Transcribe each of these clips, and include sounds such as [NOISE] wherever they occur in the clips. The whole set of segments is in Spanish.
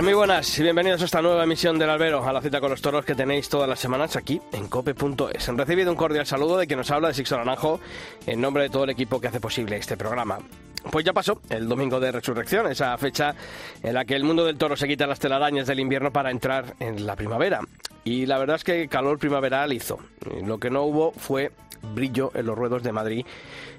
Muy buenas y bienvenidos a esta nueva emisión del Albero, a la cita con los toros que tenéis todas las semanas aquí en cope.es. Han recibido un cordial saludo de quien nos habla de Sixto Naranjo en nombre de todo el equipo que hace posible este programa. Pues ya pasó el domingo de resurrección, esa fecha en la que el mundo del toro se quita las telarañas del invierno para entrar en la primavera. Y la verdad es que calor primaveral hizo. Lo que no hubo fue brillo en los ruedos de Madrid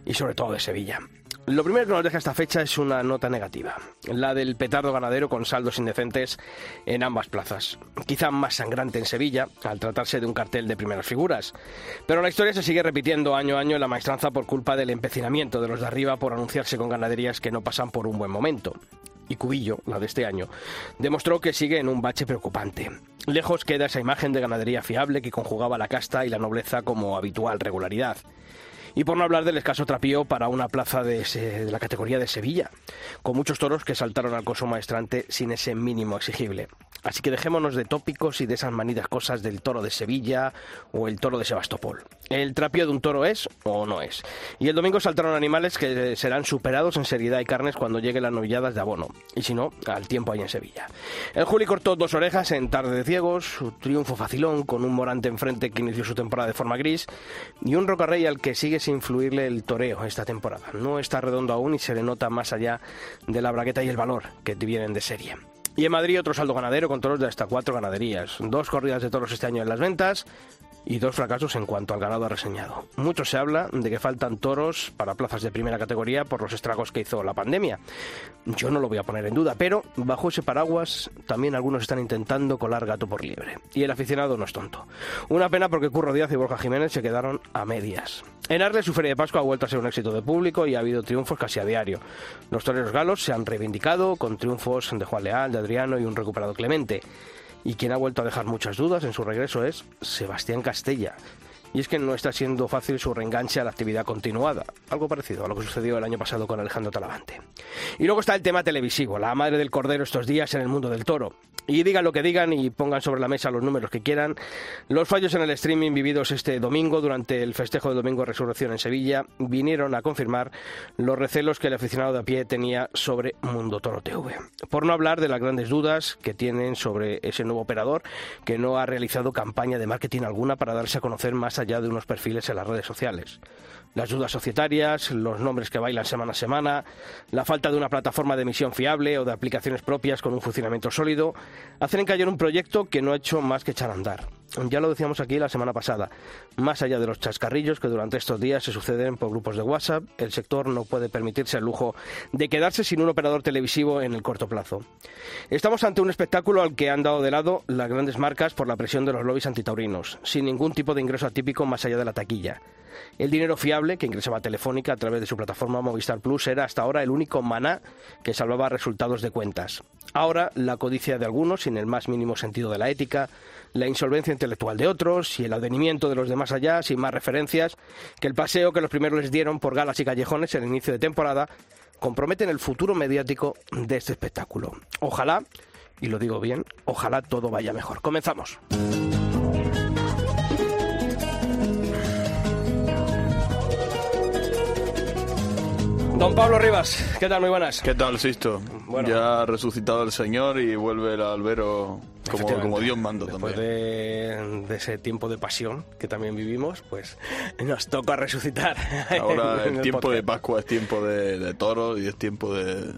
y sobre todo de Sevilla. Lo primero que nos deja esta fecha es una nota negativa, la del petardo ganadero con saldos indecentes en ambas plazas. Quizá más sangrante en Sevilla, al tratarse de un cartel de primeras figuras. Pero la historia se sigue repitiendo año a año en la maestranza por culpa del empecinamiento de los de arriba por anunciarse con ganaderías que no pasan por un buen momento y Cubillo, la de este año, demostró que sigue en un bache preocupante. Lejos queda esa imagen de ganadería fiable que conjugaba la casta y la nobleza como habitual regularidad. Y por no hablar del escaso trapío para una plaza de, la categoría de Sevilla, con muchos toros que saltaron al coso maestrante sin ese mínimo exigible. Así que dejémonos de tópicos y de esas manidas cosas del toro de Sevilla o el toro de Sebastopol. El trapío de un toro es o no es. Y el domingo saltaron animales que serán superados en seriedad y carnes cuando lleguen las novilladas de abono. Y si no, al tiempo ahí en Sevilla. El Juli cortó dos orejas en Tarde de Ciegos, su triunfo facilón con un Morante enfrente que inició su temporada de forma gris y un Rocarrey al que sigue sin influirle el toreo esta temporada. No está redondo aún y se le nota más allá de la bragueta y el valor que vienen de serie. Y en Madrid otro saldo ganadero con toros de hasta cuatro ganaderías. Dos corridas de toros este año en las ventas y dos fracasos en cuanto al ganado reseñado. Mucho se habla de que faltan toros para plazas de primera categoría por los estragos que hizo la pandemia. Yo no lo voy a poner en duda, pero bajo ese paraguas también algunos están intentando colar gato por liebre. Y el aficionado no es tonto. Una pena porque Curro Díaz y Borja Jiménez se quedaron a medias. En Arles su feria de Pascua ha vuelto a ser un éxito de público y ha habido triunfos casi a diario. Los toreros galos se han reivindicado con triunfos de Juan Leal, de Adriano y un recuperado Clemente. Y quien ha vuelto a dejar muchas dudas en su regreso es Sebastián Castella. Y es que no está siendo fácil su reenganche a la actividad continuada, algo parecido a lo que sucedió el año pasado con Alejandro Talavante. Y luego está el tema televisivo, la madre del cordero estos días en el mundo del toro. Y digan lo que digan y pongan sobre la mesa los números que quieran, los fallos en el streaming vividos este domingo durante el festejo del Domingo de Resurrección en Sevilla vinieron a confirmar los recelos que el aficionado de a pie tenía sobre Mundo Toro TV. Por no hablar de las grandes dudas que tienen sobre ese nuevo operador que no ha realizado campaña de marketing alguna para darse a conocer más allá de unos perfiles en las redes sociales. Las dudas societarias, los nombres que bailan semana a semana, la falta de una plataforma de emisión fiable o de aplicaciones propias con un funcionamiento sólido, hacen encallar un proyecto que no ha hecho más que echar a andar. Ya lo decíamos aquí la semana pasada. Más allá de los chascarrillos que durante estos días se suceden por grupos de WhatsApp, el sector no puede permitirse el lujo de quedarse sin un operador televisivo en el corto plazo. Estamos ante un espectáculo al que han dado de lado las grandes marcas por la presión de los lobbies antitaurinos, sin ningún tipo de ingreso atípico más allá de la taquilla. El dinero fiable que ingresaba Telefónica a través de su plataforma Movistar Plus era hasta ahora el único maná que salvaba resultados de cuentas. Ahora, la codicia de algunos, sin el más mínimo sentido de la ética, la insolvencia intelectual de otros y el advenimiento de los demás allá, sin más referencias, que el paseo que los primeros les dieron por galas y callejones en el inicio de temporada, comprometen el futuro mediático de este espectáculo. Ojalá, y lo digo bien, ojalá todo vaya mejor. Comenzamos. Don Pablo Rivas, ¿qué tal? Muy buenas. ¿Qué tal, Sisto? Bueno. Ya ha resucitado el Señor y vuelve el albero como, como Dios manda Después también. De, de, ese tiempo de pasión que también vivimos, pues [LAUGHS] nos toca resucitar. Ahora [LAUGHS] en el tiempo podcast. de Pascua es tiempo de, de toros y es tiempo de,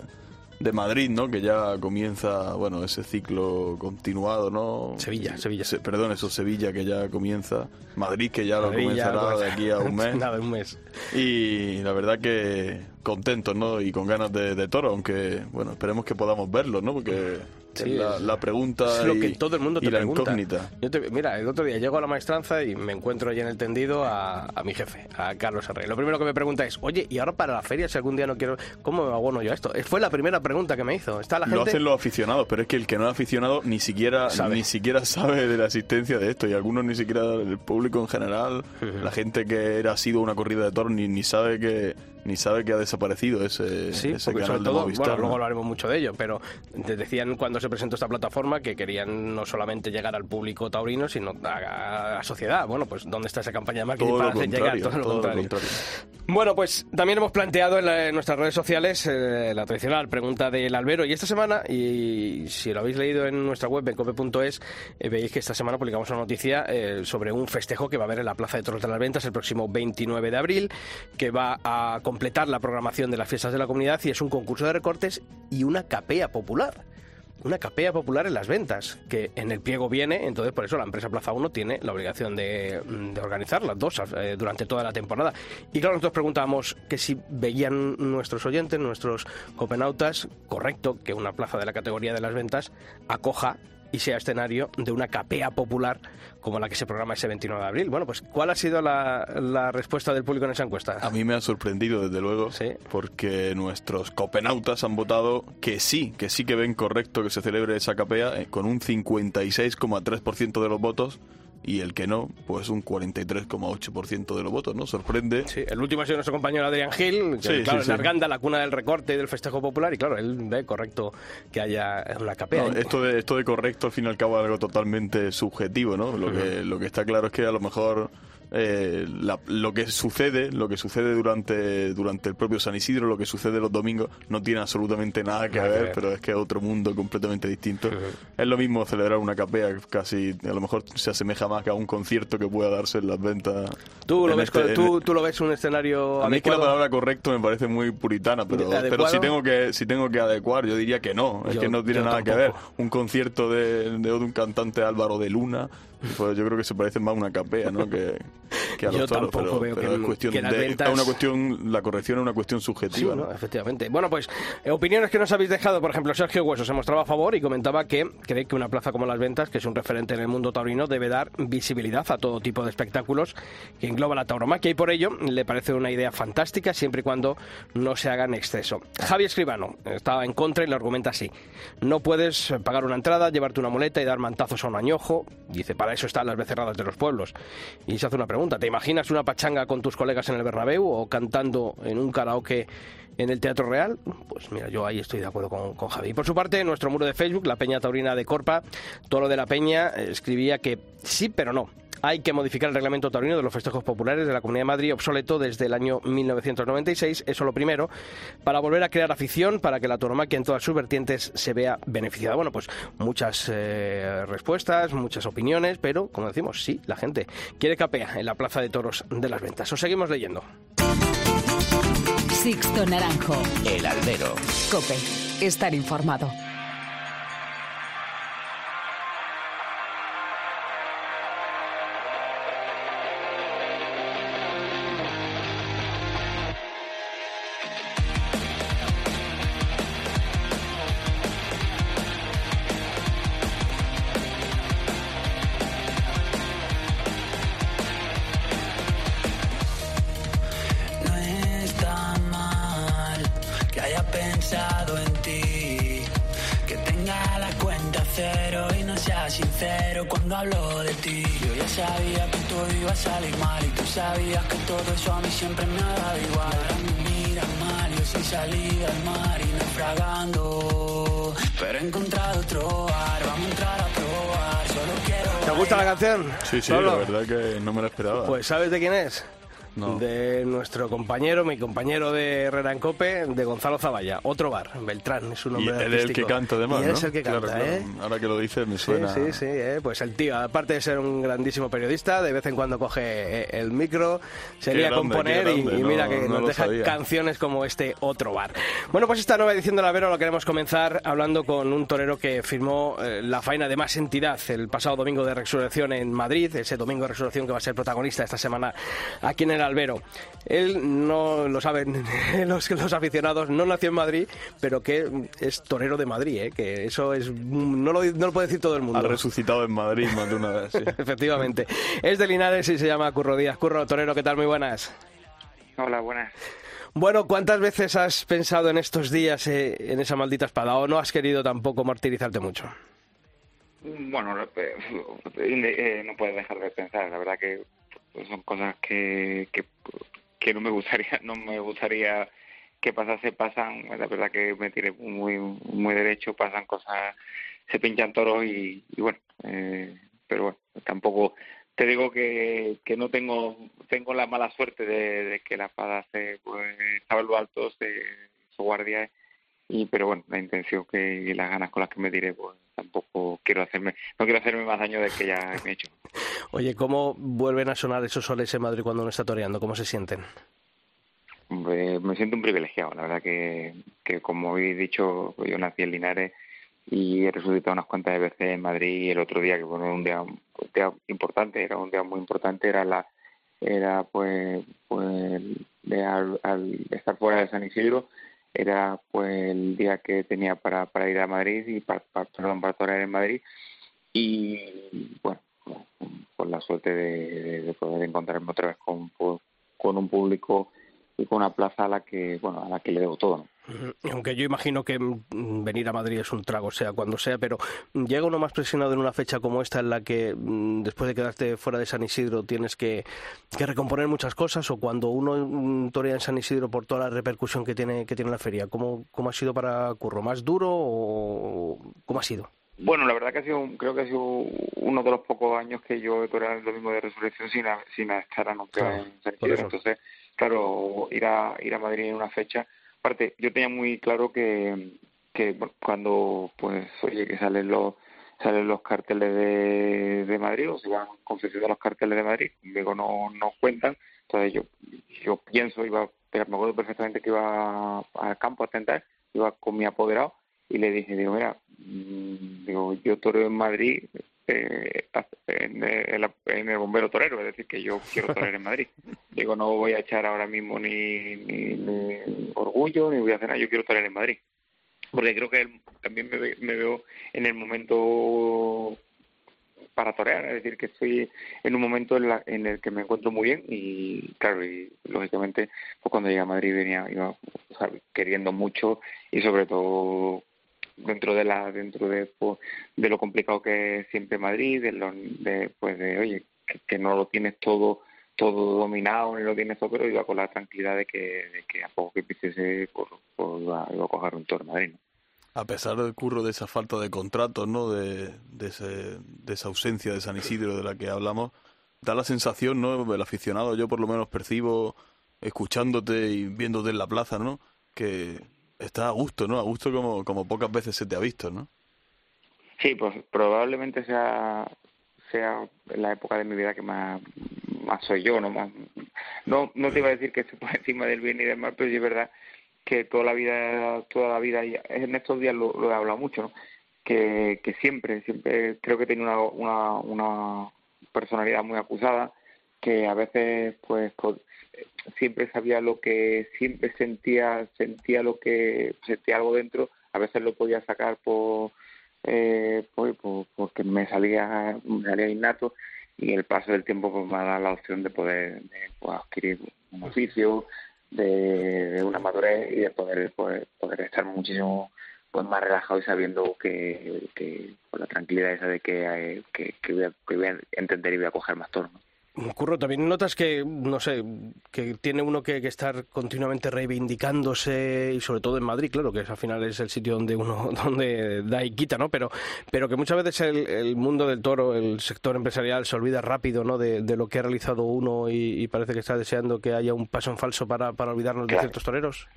de Madrid, ¿no? Que ya comienza, bueno, ese ciclo continuado, ¿no? Sevilla, Sevilla. Se, perdón, eso Sevilla que ya comienza. Madrid que ya lo comenzará ya, de aquí a un [LAUGHS] mes. Nada, un mes. Y la verdad que contentos, ¿no? Y con ganas de, de toro, aunque, bueno, esperemos que podamos verlo, ¿no? Porque Sí, la, la, pregunta es lo que todo el mundo te y la pregunta. incógnita. Yo te, mira, el otro día llego a la maestranza y me encuentro allí en el tendido a, a mi jefe, a Carlos Herrera. Lo primero que me pregunta es, oye, ¿y ahora para la feria si algún día no quiero, cómo me abono yo a esto? Fue la primera pregunta que me hizo. Está la gente... Lo hacen los aficionados, pero es que el que no es aficionado ni siquiera Sabe. ni siquiera sabe de la existencia de esto y algunos ni siquiera el público en general, la gente que era sido una corrida de toros ni, ni sabe que ni sabe que ha desaparecido ese, Sí, ese canal sobre de todo, Movistar. bueno, ¿no? luego hablaremos mucho de ello, pero te decían cuando se presentó esta plataforma que querían no solamente llegar al público taurino, sino a, la sociedad. Bueno, pues ¿dónde está esa campaña de marketing todo para hacer llegar todo lo todo lo contrario? Bueno, pues también hemos planteado en, la- en nuestras redes sociales eh, la tradicional pregunta del albero y esta semana, y si lo habéis leído en nuestra web, en cope.es, eh, veis que esta semana publicamos una noticia eh, sobre un festejo que va a haber en la Plaza de Toros de las Ventas el próximo 29 de abril, que va a completar la programación de las fiestas de la comunidad y es un concurso de recortes y una capea popular una capea popular en las ventas, que en el pliego viene, entonces por eso la empresa Plaza 1 tiene la obligación de, de organizar las dos eh, durante toda la temporada. Y claro, nosotros preguntábamos que si veían nuestros oyentes, nuestros copenautas, correcto que una plaza de la categoría de las ventas acoja y sea escenario de una capea popular como la que se programa ese 29 de abril. Bueno, pues ¿cuál ha sido la, la respuesta del público en esa encuesta? A mí me ha sorprendido, desde luego, Sí. porque nuestros copenautas han votado que sí, que sí que ven correcto que se celebre esa capea eh, con un 56,3% de los votos y el que no, pues un 43,8% de los votos, ¿no? Sorprende. Sí, el último ha sido nuestro compañero Adrián Gil, que Sí, claro, sí, en. Arganda, la cuna del recorte y del festejo popular, y claro, él ve correcto que haya una capea. No, esto, de, esto de correcto, al fin y al cabo, es algo totalmente subjetivo, ¿no? Lo, que, lo que está claro es que a lo mejor eh, la- lo que sucede, lo que sucede durante, durante el propio San Isidro, lo que sucede los domingos, no tiene absolutamente nada que, Nada que ver, pero es que es otro mundo completamente distinto. Es lo mismo celebrar una capea, casi a lo mejor se asemeja más que a un concierto que pueda darse en las ventas. ¿Tú lo, ves, este- co- en- tú, tú lo ves un escenario a mí es que la palabra correcto me parece muy puritana, pero, pero si tengo que si tengo que adecuar, yo diría que no, es Yo- que no tiene nada que ver. tampoco. Un concierto de, de un cantante Álvaro de Luna, pues yo creo que se parece más a una capea, ¿no? Que, que a los Yo toros, tampoco pero, veo pero que- es cuestión que las de, ventas- es una cuestión, la corrección es una cuestión Sí, subjetiva, ¿no? ¿no? efectivamente. Bueno, pues eh, opiniones que nos habéis dejado. Por ejemplo, Sergio Hueso se mostraba a favor y comentaba que cree que una plaza como Las Ventas, que es un referente en el mundo taurino, debe dar visibilidad a todo tipo de espectáculos que engloba la tauromaquia y por ello le parece una idea fantástica siempre y cuando no se haga en exceso. Javi Escribano estaba en contra y le argumenta así. No puedes pagar una entrada, llevarte una muleta y dar mantazos a un añojo. Dice, para eso están las becerradas de los pueblos. Y se hace una pregunta. ¿Te imaginas una pachanga con tus colegas en el Bernabéu o cantando en un karaoke en el Teatro Real? Pues mira, yo ahí estoy de acuerdo con, con Javi. Y por su parte, nuestro muro de Facebook, la Peña Taurina de Corpa, Toro de la Peña, eh, escribía que sí, pero no. Hay que modificar el reglamento taurino de los festejos populares de la Comunidad de Madrid, obsoleto desde el año 1996, eso lo primero, para volver a crear afición, para que la tauromaquia en todas sus vertientes se vea beneficiada. Bueno, pues muchas eh, respuestas, muchas opiniones, pero como decimos, sí, la gente quiere capea en la Plaza de Toros de las Ventas. Os seguimos leyendo. Sixto Naranjo. El albero. Cope. Estar informado. Gusta la canción? Sí, sí, Pablo? la verdad que no me lo esperaba. Pues ¿sabes de quién es? No. De nuestro compañero, mi compañero de Herrera en Cope, de Gonzalo Zavalla. Otro bar, Beltrán, es un y nombre él es el que canta además, Y él ¿no? es el que Claro, canta, claro. ¿eh? Ahora que lo dices me suena... sí, sí, eh, pues el tío, aparte de ser un grandísimo periodista, de vez en cuando coge eh, el micro, se Qué lía a grande, componer qué y- grande, y, mira que no nos deja sabía. canciones como este otro bar. Bueno, pues esta nueva edición de La Vero lo queremos comenzar hablando con un torero que firmó eh, la faena de más entidad el pasado domingo de Resurrección en Madrid, ese domingo de Resurrección que va a ser protagonista esta semana aquí en el Albero. Él no lo saben [LAUGHS] los, los aficionados, no nació en Madrid, pero que es torero de Madrid, ¿eh? que eso es no lo, no lo puede decir todo el mundo. Ha resucitado en Madrid más de una vez, sí. [LAUGHS] Efectivamente. Es de Linares y se llama Curro Díaz. Curro, torero, ¿qué tal? Muy buenas. Hola, buenas. Bueno, ¿cuántas veces has pensado en estos días eh, en esa maldita espada o no has querido tampoco martirizarte mucho? Bueno, eh, [LAUGHS] eh, no puedes dejar de pensar. La verdad que pues, son cosas que, que no me gustaría, [LAUGHS] no me gustaría que pasase, pasan, la verdad que me tiré muy, muy derecho, pasan cosas, se pinchan toros y, bueno, eh, pero bueno, tampoco te digo que, que no tengo tengo la mala suerte de, que la espada se pues, estaba en lo alto, se su guardia y pero bueno, la intención que y las ganas con las que me tiré pues tampoco quiero hacerme no quiero hacerme más daño de que ya me he hecho. Oye, ¿cómo vuelven a sonar esos soles en Madrid cuando uno está toreando? ¿Cómo se sienten? me siento un privilegiado, la verdad que, que como he dicho, yo nací en Linares y he resucitado unas cuantas veces en Madrid y el otro día, que fue un día, un día importante, era un día muy importante, era la era pues pues al, estar fuera de San Isidro era pues el día que tenía para, para ir a Madrid y para, para perdón para torear en Madrid y bueno con la suerte de, de, poder encontrarme otra vez con, un público y con una plaza a la que bueno a la que le debo todo aunque yo imagino que mm, venir a Madrid es un trago sea cuando sea pero llega uno más presionado en una fecha como esta en la que mm, después de quedarte fuera de San Isidro tienes que, recomponer muchas cosas o cuando uno mm, torea en San Isidro por toda la repercusión que tiene que tiene la feria cómo cómo ha sido para Curro más duro o cómo ha sido bueno, la verdad que ha sido, creo que ha sido uno de los pocos años que yo he toreado el domingo de resurrección sin, sin estar anunciado en San Isidro. Entonces, claro, ir a, ir a Madrid en una fecha. Aparte, yo tenía muy claro que, que cuando, pues, oye, que salen los salen los carteles de, de Madrid o se van confeccionando los carteles de Madrid, luego no, no cuentan, entonces yo, yo pienso, iba, me acuerdo perfectamente que iba al campo a tentar, iba con mi apoderado y le dije, digo, mira, mm, digo, yo toreo en Madrid eh, en, el, bombero torero, es decir, que yo quiero torear en Madrid. [LAUGHS] Digo, no voy a echar ahora mismo ni, ni, orgullo, ni voy a hacer nada, yo quiero torear en Madrid. Porque creo que también me, me, veo en el momento para torear, es decir, que estoy en un momento en, la, en, el que me encuentro muy bien y claro, y lógicamente pues cuando llegué a Madrid venía iba, queriendo mucho y sobre todo dentro de la dentro de de lo complicado que es siempre Madrid de, lo, de pues de oye que, no lo tienes todo todo dominado ni lo tienes todo pero iba con la tranquilidad de que, de que a poco que empiece pues, pues iba, a coger un toro Madrid a pesar del curro de esa falta de contratos no de, de, ese, de esa ausencia de San Isidro de la que hablamos da la sensación no el aficionado yo por lo menos percibo escuchándote y viéndote en la plaza no que está a gusto, ¿no? A gusto como, como pocas veces se te ha visto, ¿no? Sí, pues probablemente sea sea la época de mi vida que más, más soy yo, ¿no? Más, no, no te iba a decir que estoy [LAUGHS] por encima del bien y del mal, pero sí es verdad que toda la vida, toda la vida, en estos días lo, he hablado mucho. Que, que siempre, siempre creo que tiene una, una, una personalidad muy acusada, que a veces pues siempre sabía lo que siempre sentía sentía lo que sentía algo dentro a veces lo podía sacar por eh, pues, porque me salía me salía innato y el paso del tiempo pues me ha dado la opción de poder pues, adquirir un oficio de, una madurez y de poder pues, poder estar muchísimo pues más relajado y sabiendo que, que con la tranquilidad esa de que, eh, que, que, voy a, que, voy a, entender y voy a coger más torno. Curro, también notas que, no sé, que tiene uno que, estar continuamente reivindicándose y sobre todo en Madrid, claro, que al final es el sitio donde uno [LAUGHS] donde da y quita, ¿no? Pero, pero que muchas veces el, mundo del toro, el sector empresarial, se olvida rápido, ¿no? De, lo que ha realizado uno y, parece que está deseando que haya un paso en falso para, para olvidarnos de ciertos toreros.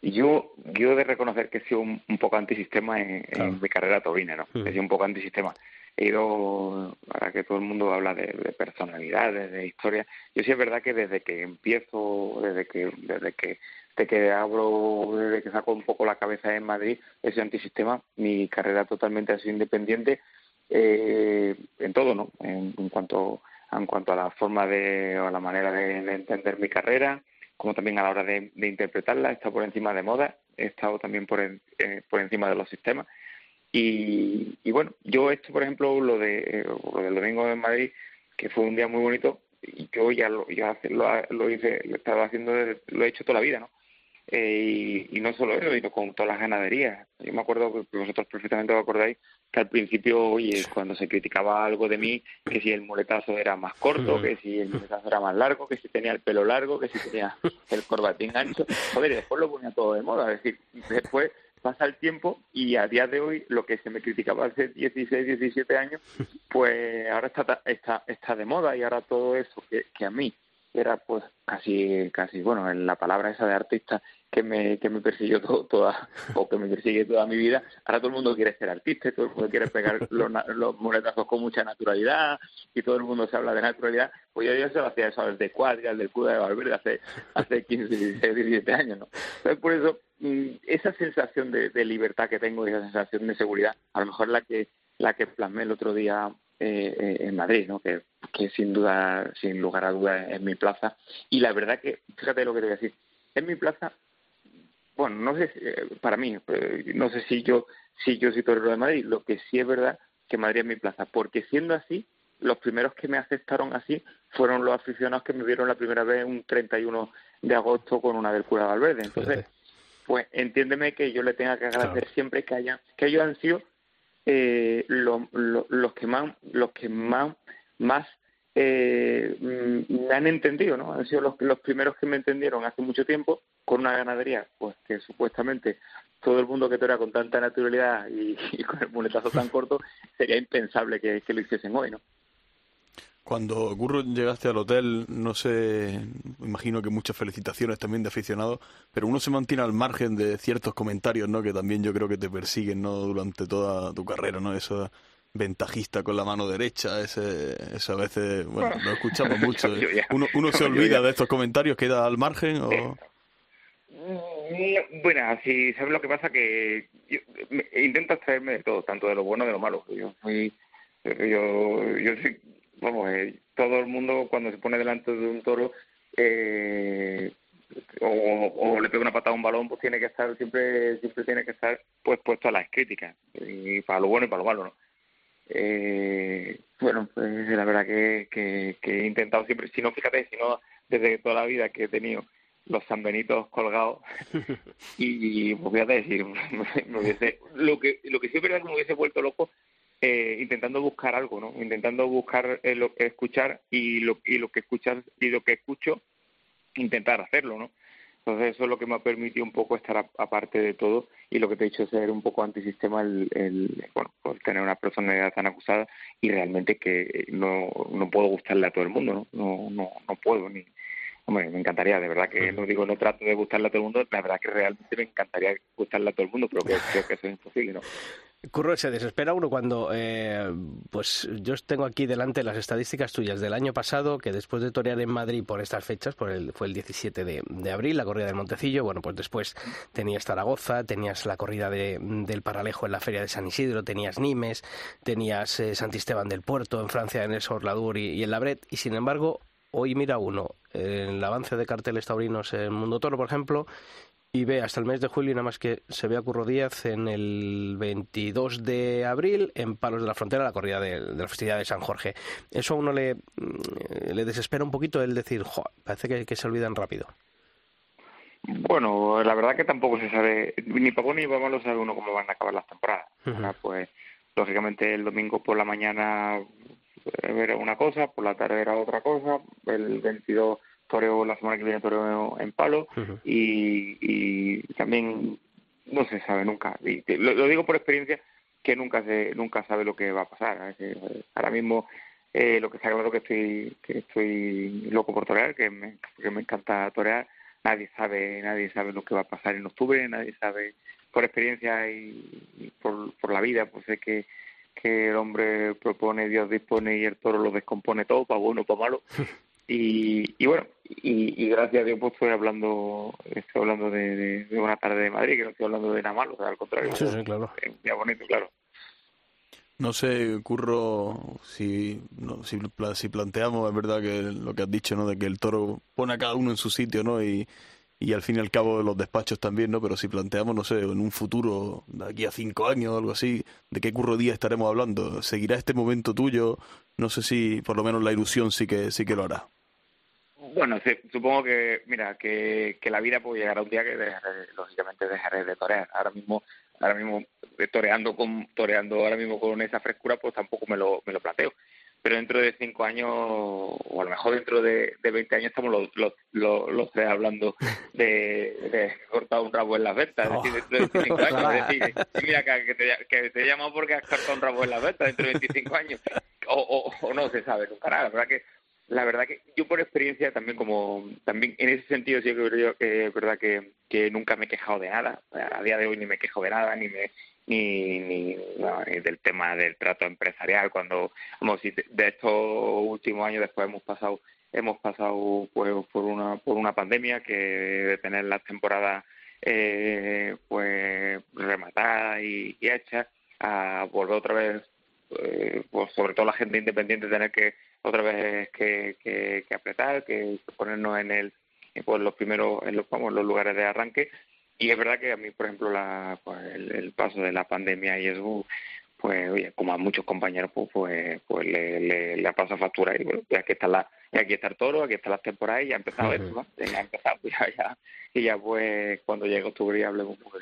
Yo, yo he de reconocer que he sido un, poco antisistema en, mi carrera taurina, ¿no? He sido un poco antisistema he ido, ahora que todo el mundo habla de, de personalidades, de historia, yo sí es verdad que desde que empiezo, desde que, desde que, desde que abro, desde que saco un poco la cabeza en Madrid, ese antisistema, mi carrera totalmente ha sido independiente eh, en todo, ¿no? En, cuanto en cuanto a la forma de, o a la manera de, entender mi carrera, como también a la hora de, interpretarla, he estado por encima de moda, he estado también por, eh, por encima de los sistemas y, y bueno, yo esto, por ejemplo, lo, de, lo del domingo en Madrid, que fue un día muy bonito, y yo ya lo, ya lo, lo hice, lo estaba haciendo, lo he hecho toda la vida, ¿no? eh, y, no solo eso, sino con todas las ganaderías. Yo me acuerdo que vosotros perfectamente os acordáis que al principio, oye, cuando se criticaba algo de mí, que si el muletazo era más corto, que si el muletazo era más largo, que si tenía el pelo largo, que si tenía el corbatín ancho, joder, y después lo ponía todo de moda. Es decir, después pasa el tiempo y a día de hoy lo que se me criticaba hace 16, 17 años, [LAUGHS] pues ahora está, está, está de moda y ahora todo eso que, que a mí era pues casi, casi, bueno, en la palabra esa de artista que me, que me persiguió toda, o que me persigue toda mi vida, ahora todo el mundo quiere ser artista, todo el mundo quiere pegar [LAUGHS] los, los monetazos con mucha naturalidad y todo el mundo se habla de naturalidad, pues yo, yo se lo hacía eso desde Cuadria, del Cuda de Valverde hace, hace 15, 16, 17 años, ¿no? Entonces por eso mm, esa sensación de, de libertad que tengo y esa sensación de seguridad, a lo mejor la que la que plasmé el otro día eh, eh, en Madrid, ¿no? Que, que, sin duda, sin lugar a dudas, es mi plaza. Y la verdad que, fíjate lo que te voy a decir, es mi plaza, bueno, no sé, eh, para mí, no sé si yo, si yo soy torero de Madrid, lo que sí es verdad que Madrid es mi plaza, porque siendo así, los primeros que me aceptaron así fueron los aficionados que me vieron la primera vez un 31 de agosto con una del cura Valverde. Entonces, pues entiéndeme que yo le tenga que agradecer siempre que hayan, que ellos han sido eh, los que más los que más más eh, me han entendido no han sido los, los primeros que me entendieron hace mucho tiempo con una ganadería pues que supuestamente todo el mundo que torea con tanta naturalidad [LAUGHS] y, con el muletazo tan corto sería impensable que, lo hiciesen hoy no cuando Curro llegaste al hotel, no sé, imagino que muchas felicitaciones también de aficionados, pero uno se mantiene al margen de ciertos comentarios, ¿no? Que también yo creo que te persiguen, ¿no? Durante toda tu carrera, ¿no? Eso ventajista con la mano derecha, ese, eso a veces, bueno, lo [LAUGHS] escuchamos mucho. ¿Uno, uno se olvida de estos comentarios, queda al margen o...? Mm, bueno, si sabes lo que pasa que yo, intentas traerme de todo, tanto de lo bueno de lo malo. Yo soy, yo, yo soy vamos, eh, todo el mundo cuando se pone delante de un toro eh, o, le pega una patada a un balón, pues tiene que estar, siempre siempre tiene que estar pues puesto a las críticas, y para lo bueno y para lo malo, ¿no? Eh, bueno, pues la verdad que, que, he intentado siempre, si no, fíjate, si no, desde toda la vida que he tenido los sanbenitos colgados [LAUGHS] y, pues fíjate, decir, [LAUGHS] me hubiese, lo que lo que es verdad que me hubiese vuelto loco eh, intentando buscar algo, ¿no? Intentando buscar eh, lo que escuchar y lo, y lo que escuchas y lo que escucho, intentar hacerlo, ¿no? Entonces eso es lo que me ha permitido un poco estar aparte de todo y lo que te he dicho ser un poco antisistema el, el bueno, pues tener una personalidad tan acusada y realmente que no, no puedo gustarle a todo el mundo, ¿no? No, no, no puedo ni... Hombre, me encantaría, de verdad que no digo no trato de gustarle a todo el mundo, la verdad que realmente me encantaría gustarle a todo el mundo, pero creo que eso es imposible, ¿no? Curro, se desespera uno cuando, eh, pues yo tengo aquí delante las estadísticas tuyas del año pasado, que después de torear en Madrid por estas fechas, por el, fue el 17 de, abril, la corrida del Montecillo, bueno, pues después tenías Zaragoza, tenías la corrida de, del Paralejo en la Feria de San Isidro, tenías Nimes, tenías eh, Santisteban del Puerto en Francia, en el Sorladur y, y en Labret, y sin embargo, hoy mira uno, el avance de carteles taurinos en Mundo Toro, por ejemplo, y ve hasta el mes de julio y nada más que se ve a Curro Díaz en el 22 de abril en Palos de la Frontera, la corrida de, la festividad de San Jorge. Eso a uno le, mm, le desespera un poquito el decir, parece que, se olvidan rápido. Bueno, la verdad que tampoco se sabe, ni para ni para lo sabe uno cómo van a acabar las temporadas. pues, lógicamente, el domingo por la mañana era una cosa, por la tarde era otra cosa, el 22 toreo la semana que viene toreo en palo. Y, y, también no se sabe nunca. Y lo, digo por experiencia que nunca se nunca sabe lo que va a pasar. Ahora mismo eh, lo que está claro que estoy que estoy loco por torear que me, que me encanta torear. Nadie sabe nadie sabe lo que va a pasar en octubre nadie sabe. Por experiencia y, por, por la vida pues sé que que el hombre propone, Dios dispone y el toro lo descompone todo, para bueno, para malo. [LAUGHS] Y, y bueno, y, gracias a Dios pues estoy hablando, estoy hablando de, de, una tarde de Madrid, que no estoy hablando de nada malo, o sea, al contrario. Sí, sí, claro. Es un día bonito, claro. No sé, Curro, si, no, si, si planteamos, es verdad que lo que has dicho, ¿no? De que el toro pone a cada uno en su sitio, ¿no? Y, y al fin y al cabo los despachos también, ¿no? Pero si planteamos, no sé, en un futuro, de aquí a cinco años o algo así, ¿de qué Curro Día estaremos hablando? ¿Seguirá este momento tuyo? No sé si por lo menos la ilusión sí que, sí que lo hará. Bueno, supongo que, mira, que, la vida puede llegar a un día que lógicamente dejaré de torear. Ahora mismo, ahora mismo toreando con, toreando ahora mismo con esa frescura, pues tampoco me lo, me lo planteo pero dentro de cinco años, o a lo mejor dentro de, de 20 años, estamos los, los, los, tres hablando de, cortar un rabo en las ventas. Es decir, dentro de 25 años. Es decir, mira, que te, que he llamado porque has cortado un rabo en las ventas dentro de 25 años. O, o, no se sabe nunca nada. La verdad que la verdad que yo por experiencia también como también en ese sentido sí que creo que es verdad que, que nunca me he quejado de nada. A día de hoy ni me quejo de nada ni me ni, ni, del tema del trato empresarial. Cuando vamos de estos últimos años después hemos pasado hemos pasado pues por una por una pandemia que de tener las temporadas eh, pues rematadas y, hechas a volver otra vez eh, pues sobre todo la gente independiente tener que otra vez que, que, que apretar que ponernos en el pues los primeros en los vamos los lugares de arranque. Y es verdad que a mí, por ejemplo, la, pues, el, paso de la pandemia y eso, pues, oye, como a muchos compañeros, pues, pues, pues le, le, le ha pasado factura y bueno, ya que está la, aquí está el toro, aquí están las temporadas y ya ha empezado esto, Ya ha empezado, [LAUGHS] ya, ya, y ya pues cuando llegue octubre y hablemos un poco,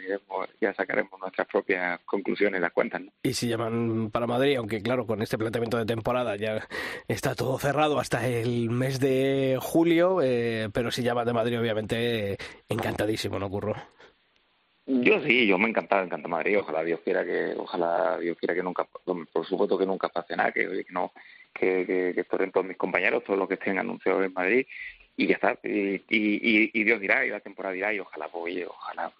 ya sacaremos nuestras propias conclusiones, las cuentas, ¿no? Y si llaman para Madrid, aunque claro, con este planteamiento de temporada ya está todo cerrado hasta el mes de julio, eh, pero si llaman de Madrid, obviamente, encantadísimo, ¿no, Curro? Yo sí, yo me encanta, encanta Madrid. Ojalá Dios quiera que, ojalá Dios quiera que nunca, por supuesto que nunca pase nada, que, que no, que, que, que estén todos mis compañeros, todos los que estén anunciados en Madrid y ya está. Y, y, y, Dios dirá, y la temporada dirá, y ojalá, pues, ojalá,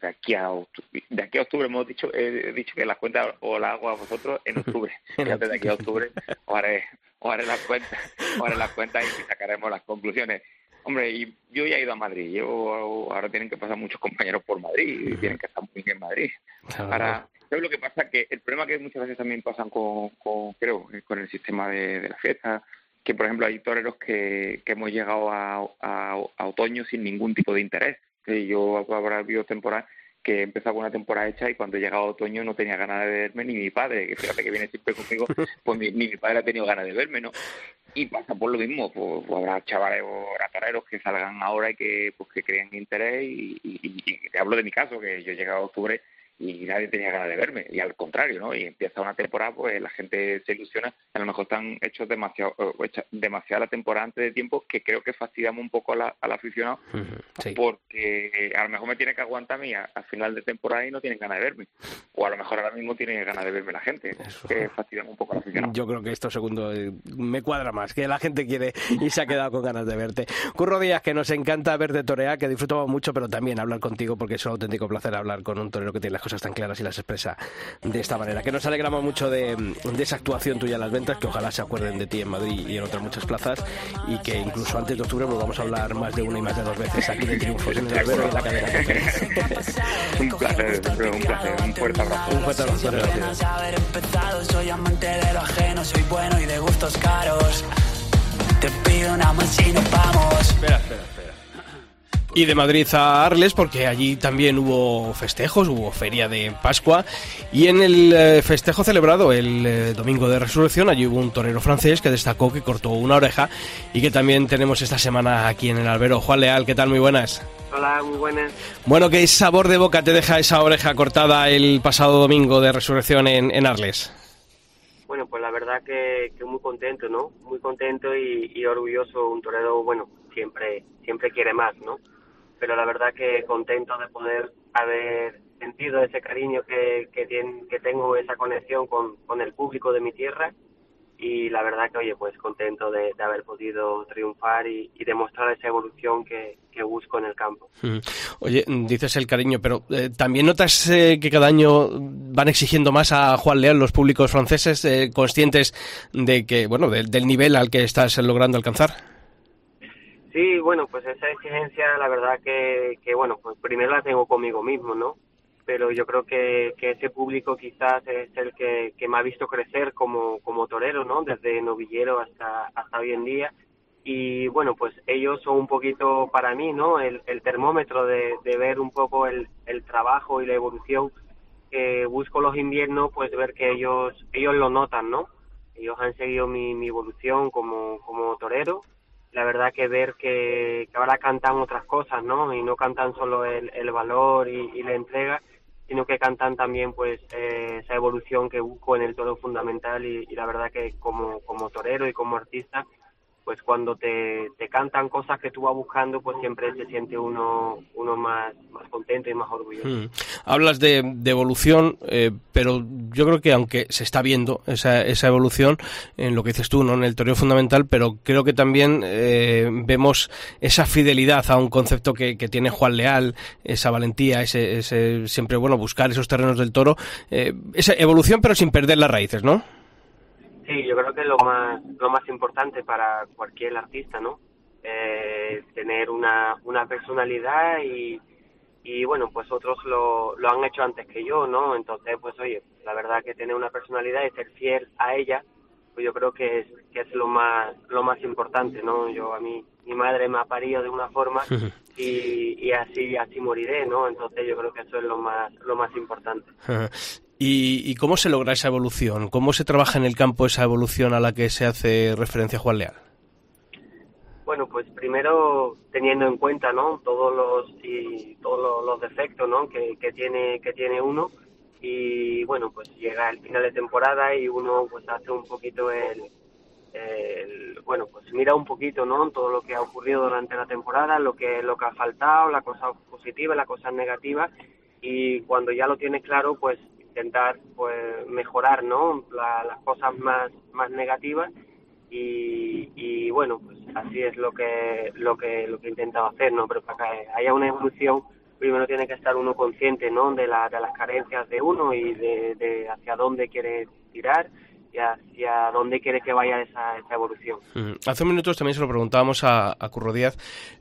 de aquí a octubre, de aquí a octubre hemos dicho, he dicho que las cuentas o las hago a vosotros en octubre. [LAUGHS] Fíjate, de aquí a octubre os haré, os haré las cuentas, os haré las cuentas y sacaremos las conclusiones. Hombre, y yo ya he ido a Madrid. Yo ahora tienen que pasar muchos compañeros por Madrid y tienen que estar muy bien en Madrid. Ahora, ¿sabes lo que pasa? Que el problema que muchas veces también pasan con, con creo, con el sistema de, la fiesta, que por ejemplo hay toreros que, que hemos llegado a, a, otoño sin ningún tipo de interés. Que yo habrá habido temporada que empezaba una temporada hecha y cuando llegaba otoño no tenía ganas de verme ni mi padre, que fíjate que viene siempre conmigo, pues ni, mi padre ha tenido ganas de verme, ¿no? Y pasa por lo mismo, pues, habrá chavales o ratoreros que salgan ahora y que pues que creen interés y, y, y, te hablo de mi caso, que yo llegaba a octubre y nadie tenía ganas de verme y al contrario no y empieza una temporada pues la gente se ilusiona a lo mejor están hechos demasiado hecha demasiada la temporada antes de tiempo que creo que fastidiamos un poco al aficionado porque a lo mejor me tiene que aguantar a mí al final de temporada y no tienen ganas de verme. O a lo mejor ahora mismo tiene ganas de verme la gente que fastidiamos un poco al aficionado. Yo creo que esto segundo eh, me cuadra más que la gente quiere y se ha quedado con ganas de verte. Curro Díaz que nos encanta verte torear que disfrutamos mucho pero también hablar contigo porque es un auténtico placer hablar con un torero que tiene las cosas tan claras y las expresa de esta manera. Que nos alegramos mucho de, esa actuación tuya en las ventas, que ojalá se acuerden de ti en Madrid y en otras muchas plazas, y que incluso antes de octubre vamos a hablar más de una y más de dos veces aquí de triunfos en el albero y en la cadena. [LAUGHS] un placer, un placer, un fuerte abrazo. Un fuerte abrazo. Soy amante de lo ajeno, soy bueno y de gustos caros. Te pido una más y nos vamos. Espera, espera, espera y de Madrid a Arles porque allí también hubo festejos, hubo feria de Pascua y en el eh, festejo celebrado el eh, domingo de resurrección allí hubo un torero francés que destacó que cortó una oreja y que también tenemos esta semana aquí en el albero. Juan Leal, ¿qué tal? Muy buenas. Hola, muy buenas. Bueno, ¿qué sabor de boca te deja esa oreja cortada el pasado domingo de resurrección en, Arles? Bueno, pues la verdad que, muy contento, ¿no? Muy contento y, y orgulloso. Un torero, bueno, siempre, siempre quiere más, ¿no? Pero la verdad que contento de poder haber sentido ese cariño que, que, que tengo, esa conexión con, con el público de mi tierra y la verdad que, oye, pues contento de, haber podido triunfar y, demostrar esa evolución que, busco en el campo. Oye, dices el cariño, pero eh, ¿también notas eh, que cada año van exigiendo más a Juan Leal los públicos franceses, eh, conscientes de que, bueno, del nivel al que estás logrando alcanzar? Sí, bueno, pues esa exigencia, la verdad que, que, bueno, pues primero la tengo conmigo mismo, ¿no? Pero yo creo que, que ese público quizás es el que, que me ha visto crecer como, como torero, ¿no? Desde novillero hasta, hasta hoy en día. Y bueno, pues ellos son un poquito para mí, ¿no? El, el termómetro de, de ver un poco el, el trabajo y la evolución que busco los inviernos, pues ver que ellos, ellos lo notan, ¿no? Ellos han seguido mi, mi evolución como, como torero la verdad que ver que, ahora cantan otras cosas, ¿no? Y no cantan solo el, el valor y, la entrega, sino que cantan también pues eh, esa evolución que busco en el toro fundamental y, y, la verdad que como, como torero y como artista pues cuando te, cantan cosas que tú vas buscando, pues siempre se siente uno, uno más, más contento y más orgulloso. Hmm. Hablas de, evolución, eh, pero yo creo que aunque se está viendo esa, esa evolución en lo que dices tú, ¿no? en el toreo fundamental, pero creo que también eh, vemos esa fidelidad a un concepto que, que, tiene Juan Leal, esa valentía, ese, ese siempre bueno buscar esos terrenos del toro, eh, esa evolución pero sin perder las raíces, ¿no? Sí, yo creo que es lo más, lo más importante para cualquier artista, ¿no? Eh, tener una, una personalidad y, y bueno, pues otros lo, lo han hecho antes que yo, ¿no? Entonces, pues oye, la verdad que tener una personalidad y ser fiel a ella, pues yo creo que es, que es lo más, lo más importante, ¿no? Yo a mí, mi madre me ha parido de una forma [LAUGHS] y, y así, así moriré, ¿no? Entonces yo creo que eso es lo más, lo más importante. [LAUGHS] ¿Y, cómo se logra esa evolución? ¿Cómo se trabaja en el campo esa evolución a la que se hace referencia Juan Leal? Bueno, pues primero teniendo en cuenta, ¿no? Todos los y todos los, defectos, ¿no? Que, tiene que tiene uno y bueno, pues llega el final de temporada y uno pues hace un poquito el, bueno, pues mira un poquito, ¿no? Todo lo que ha ocurrido durante la temporada, lo que lo que ha faltado, la cosa positiva, la cosa negativa y cuando ya lo tienes claro, pues intentar pues mejorar no las cosas más más negativas. Y, y, bueno pues así es lo que lo que lo que he intentado hacer no pero para que haya una evolución primero tiene que estar uno consciente no de, la, de las carencias de uno y de, de hacia dónde quiere tirar y hacia dónde quiere que vaya esa, esa evolución. Hace minutos también se lo preguntábamos a, a Curro Díaz.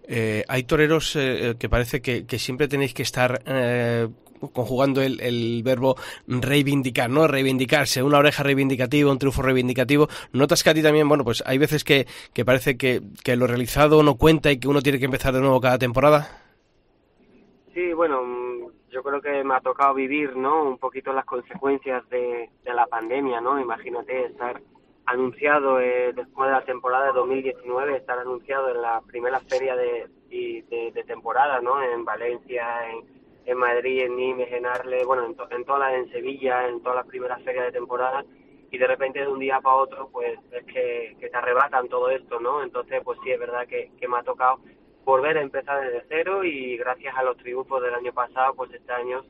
Eh, hay toreros eh, que parece que, siempre tenéis que estar eh, conjugando el, el, verbo reivindicar, ¿no? Reivindicarse, una oreja reivindicativa, un triunfo reivindicativo. ¿Notas que a ti también, bueno, pues hay veces que, que parece que, que lo realizado no cuenta y que uno tiene que empezar de nuevo cada temporada? Sí, bueno, mm, yo creo que me ha tocado vivir, ¿no? Un poquito las consecuencias de, de la pandemia, ¿no? Imagínate estar anunciado eh, después de la temporada de 2019, estar anunciado en la primera feria de, de, de temporada, ¿no? En Valencia, en, en Madrid, en Nimes, en Arles, bueno, en, en todas las, en Sevilla, en todas las primeras ferias de temporada, y de repente de un día para otro, pues es que, te arrebatan todo esto, ¿no? Entonces, pues sí, es verdad que, me ha tocado volver a empezar desde cero y gracias a los triunfos del año pasado, pues este año,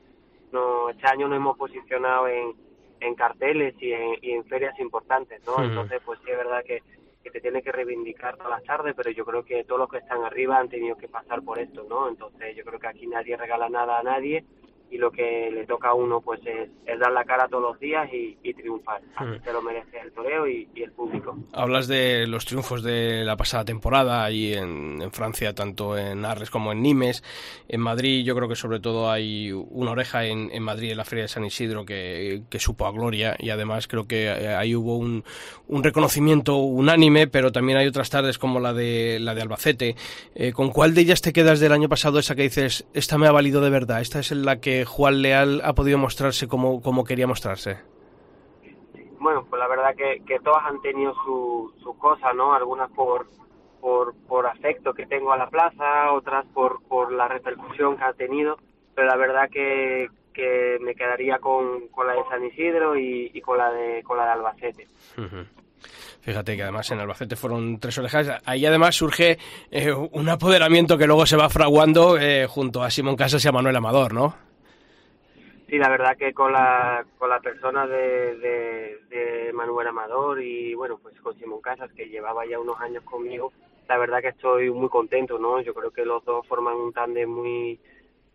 no, este año nos hemos posicionado en, en carteles y en, y en ferias importantes, ¿no? Entonces, pues sí, es verdad que, que te tiene que reivindicar todas las tardes, pero yo creo que todos los que están arriba han tenido que pasar por esto, ¿no? Entonces yo creo que aquí nadie regala nada a nadie y lo que le toca a uno pues es, dar la cara todos los días y, triunfar. Así hmm. se lo merece el toreo y, el público. Hablas de los triunfos de la pasada temporada ahí en, Francia, tanto en Arles como en Nimes. En Madrid yo creo que sobre todo hay una oreja en, Madrid en la Feria de San Isidro que, supo a gloria y además creo que eh, ahí hubo un, un, reconocimiento unánime, pero también hay otras tardes como la de, la de Albacete. Eh, ¿Con cuál de ellas te quedas del año pasado esa que dices, esta me ha valido de verdad, esta es la que Juan Leal ha podido mostrarse como, como quería mostrarse? Bueno, pues la verdad que, que todas han tenido sus su cosas, ¿no? Algunas por, por, por afecto que tengo a la plaza, otras por, por la repercusión que ha tenido, pero la verdad que, que me quedaría con, con la de San Isidro y, con la de con la de Albacete. Fíjate que además en Albacete fueron tres orejas. Ahí además surge eh, un apoderamiento que luego se va fraguando eh, junto a Simón Casas y a Manuel Amador, ¿no? Sí, la verdad que con la, con la persona de, de, Manuel Amador y bueno, pues con Simón Casas, que llevaba ya unos años conmigo, la verdad que estoy muy contento, ¿no? Yo creo que los dos forman un tándem muy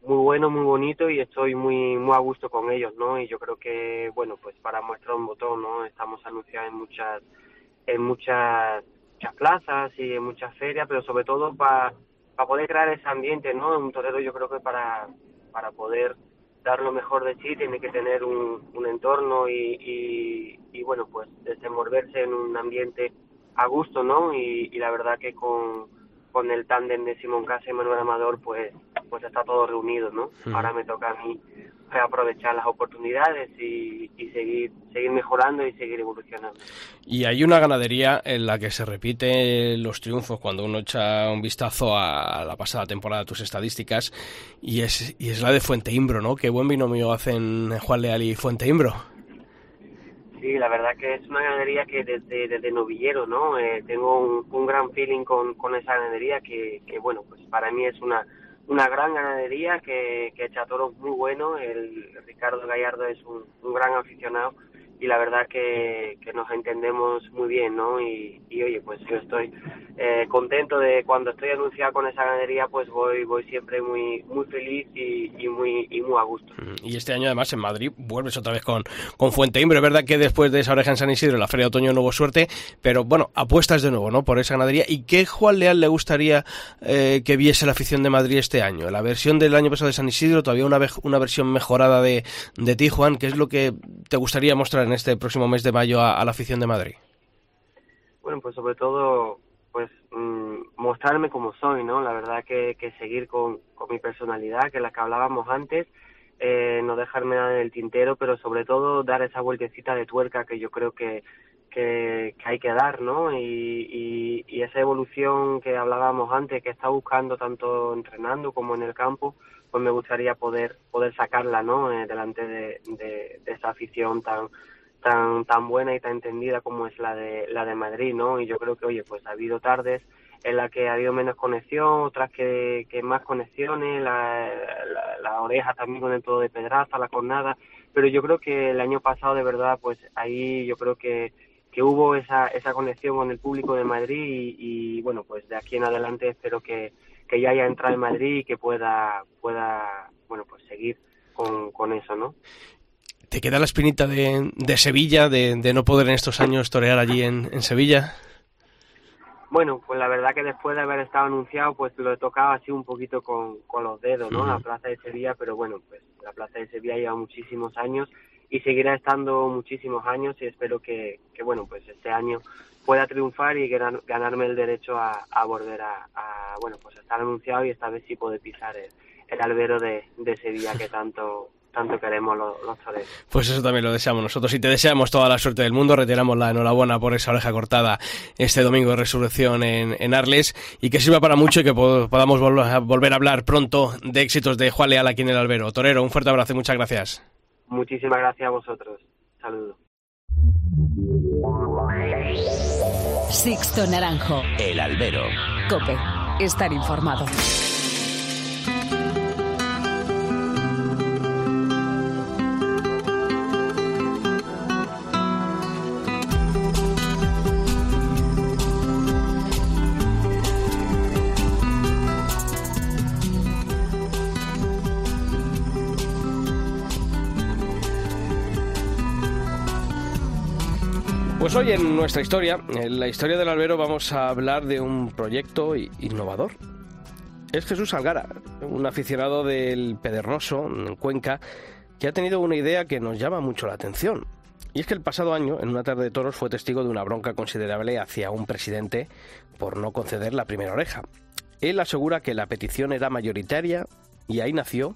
muy bueno, muy bonito y estoy muy muy a gusto con ellos, ¿no? Y yo creo que, bueno, pues para muestra un botón, ¿no? Estamos anunciados en muchas en muchas, muchas plazas y en muchas ferias, pero sobre todo para para poder crear ese ambiente, ¿no? Un torero yo creo que para para poder dar lo mejor de sí, tiene que tener un, un entorno y, y, bueno, pues desenvolverse en un ambiente a gusto, ¿no? Y, la verdad que con, con el tándem de Simón Casa y Manuel Amador, pues, pues está todo reunido, ¿no? Ahora me toca a mí aprovechar las oportunidades y, y seguir, seguir mejorando y seguir evolucionando. Y hay una ganadería en la que se repiten los triunfos cuando uno echa un vistazo a la pasada temporada, tus estadísticas, y es, y es la de Fuente Imbro, ¿no? Qué buen binomio hacen Juan Leal y Fuente Imbro. Sí, la verdad que es una ganadería que desde, desde novillero, ¿no? Eh, tengo un, un, gran feeling con, con esa ganadería que, que, bueno, pues para mí es una, una gran ganadería que, que echa toros muy buenos. El Ricardo Gallardo es un, un gran aficionado y la verdad que, que, nos entendemos muy bien, ¿no? Y, oye, pues yo estoy eh, contento de cuando estoy anunciado con esa ganadería, pues voy voy siempre muy muy feliz y, y, muy y muy a gusto. Y este año además en Madrid vuelves otra vez con, con Fuente Imbre, es verdad que después de esa oreja en San Isidro, la Feria de Otoño no hubo suerte, pero bueno, apuestas de nuevo, ¿no? Por esa ganadería. ¿Y qué Juan Leal le gustaría eh, que viese la afición de Madrid este año? La versión del año pasado de San Isidro, todavía una, una versión mejorada de, de ti, Juan, ¿qué es lo que te gustaría mostrar en este próximo mes de mayo a, la afición de Madrid? Bueno, pues sobre todo pues mmm, mostrarme como soy, ¿no? La verdad que, que seguir con, con, mi personalidad, que la que hablábamos antes, eh, no dejarme nada en el tintero, pero sobre todo dar esa vueltecita de tuerca que yo creo que, que, hay que dar, ¿no? Y, y, esa evolución que hablábamos antes, que está buscando tanto entrenando como en el campo, pues me gustaría poder poder sacarla, ¿no? Eh, delante de, de, de esa afición tan tan tan buena y tan entendida como es la de la de Madrid, ¿no? Y yo creo que oye, pues ha habido tardes en las que ha habido menos conexión, otras que, que más conexiones, la, oreja también con el todo de pedraza, la cornada, pero yo creo que el año pasado de verdad, pues ahí yo creo que que hubo esa esa conexión con el público de Madrid y, y bueno, pues de aquí en adelante espero que, que ya haya entrado en Madrid y que pueda pueda bueno, pues seguir con, con eso, ¿no? ¿Te queda la espinita de, de Sevilla, de, de, no poder en estos años torear allí en, en, Sevilla? Bueno, pues la verdad que después de haber estado anunciado, pues lo he tocado así un poquito con, con los dedos, ¿no? Uh -huh. La plaza de Sevilla, pero bueno, pues la plaza de Sevilla lleva muchísimos años y seguirá estando muchísimos años y espero que, que bueno, pues este año pueda triunfar y ganar, ganarme el derecho a, a volver a, a, bueno, pues estar anunciado y esta vez sí poder pisar el, el albero de, de Sevilla que tanto tanto queremos los, los toreros. Pues eso también lo deseamos nosotros y te deseamos toda la suerte del mundo. Retiramos la enhorabuena por esa oreja cortada este domingo de resurrección en, en Arles y que sirva para mucho y que podamos vol a volver a hablar pronto de éxitos de Juan Leal aquí en el albero. Torero, un fuerte abrazo y muchas gracias. Muchísimas gracias a vosotros. Saludos. Sixto Naranjo. El albero. Cope. Estar informado. Pues hoy en nuestra historia, en la historia del albero, vamos a hablar de un proyecto innovador. Es Jesús Algara, un aficionado del Pederroso, en Cuenca, que ha tenido una idea que nos llama mucho la atención. Y es que el pasado año, en una tarde de toros, fue testigo de una bronca considerable hacia un presidente por no conceder la primera oreja. Él asegura que la petición era mayoritaria y ahí nació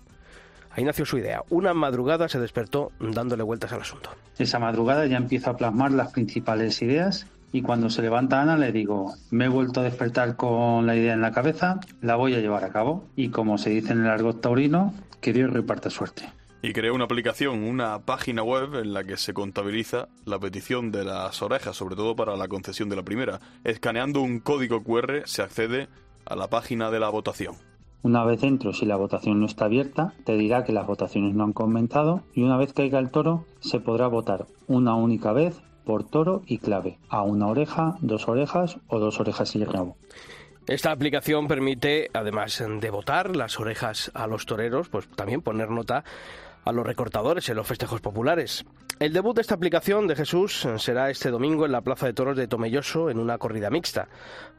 Ahí nació su idea. Una madrugada se despertó dándole vueltas al asunto. Esa madrugada ya empiezo a plasmar las principales ideas y cuando se levanta Ana le digo, me he vuelto a despertar con la idea en la cabeza, la voy a llevar a cabo y como se dice en el argot taurino, que Dios reparta suerte. Y creó una aplicación, una página web en la que se contabiliza la petición de las orejas, sobre todo para la concesión de la primera. Escaneando un código QR se accede a la página de la votación. Una vez dentro, si la votación no está abierta, te dirá que las votaciones no han comentado y una vez caiga el toro, se podrá votar una única vez por toro y clave, a una oreja, dos orejas o dos orejas y rabo. Esta aplicación permite, además de votar las orejas a los toreros, pues también poner nota a los recortadores en los festejos populares. El debut de esta aplicación de Jesús será este domingo en la Plaza de Toros de Tomelloso en una corrida mixta,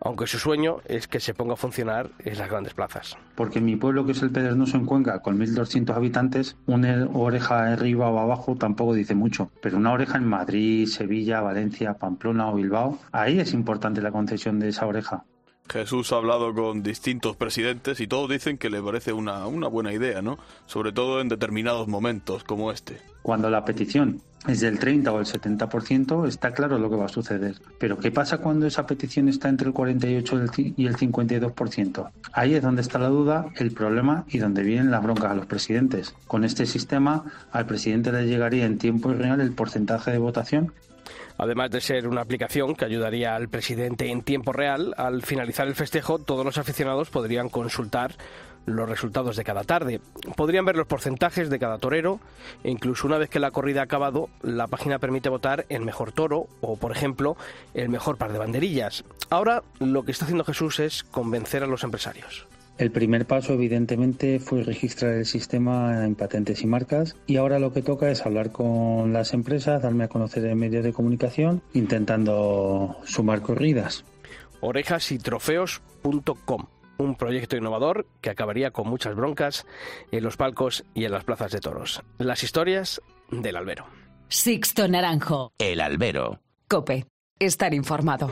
aunque su sueño es que se ponga a funcionar en las grandes plazas. Porque en mi pueblo, que es el Pedernioso en Cuenca, con 1.200 habitantes, una oreja arriba o abajo tampoco dice mucho, pero una oreja en Madrid, Sevilla, Valencia, Pamplona o Bilbao, ahí es importante la concesión de esa oreja. Jesús ha hablado con distintos presidentes y todos dicen que le parece una, una buena idea, ¿no? Sobre todo en determinados momentos como este. Cuando la petición es del 30 o el 70%, está claro lo que va a suceder. Pero ¿qué pasa cuando esa petición está entre el 48 y el 52%? Ahí es donde está la duda, el problema y donde vienen las broncas a los presidentes. Con este sistema, al presidente le llegaría en tiempo real el porcentaje de votación Además de ser una aplicación que ayudaría al presidente en tiempo real, al finalizar el festejo todos los aficionados podrían consultar los resultados de cada tarde. Podrían ver los porcentajes de cada torero e incluso una vez que la corrida ha acabado, la página permite votar el mejor toro o, por ejemplo, el mejor par de banderillas. Ahora lo que está haciendo Jesús es convencer a los empresarios. El primer paso, evidentemente, fue registrar el sistema en patentes y marcas y ahora lo que toca es hablar con las empresas, darme a conocer en medios de comunicación, intentando sumar corridas. Orejasytrofeos.com un proyecto innovador que acabaría con muchas broncas en los palcos y en las plazas de toros. Las historias del albero. Sixto Naranjo. El albero. Cope. Estar informado.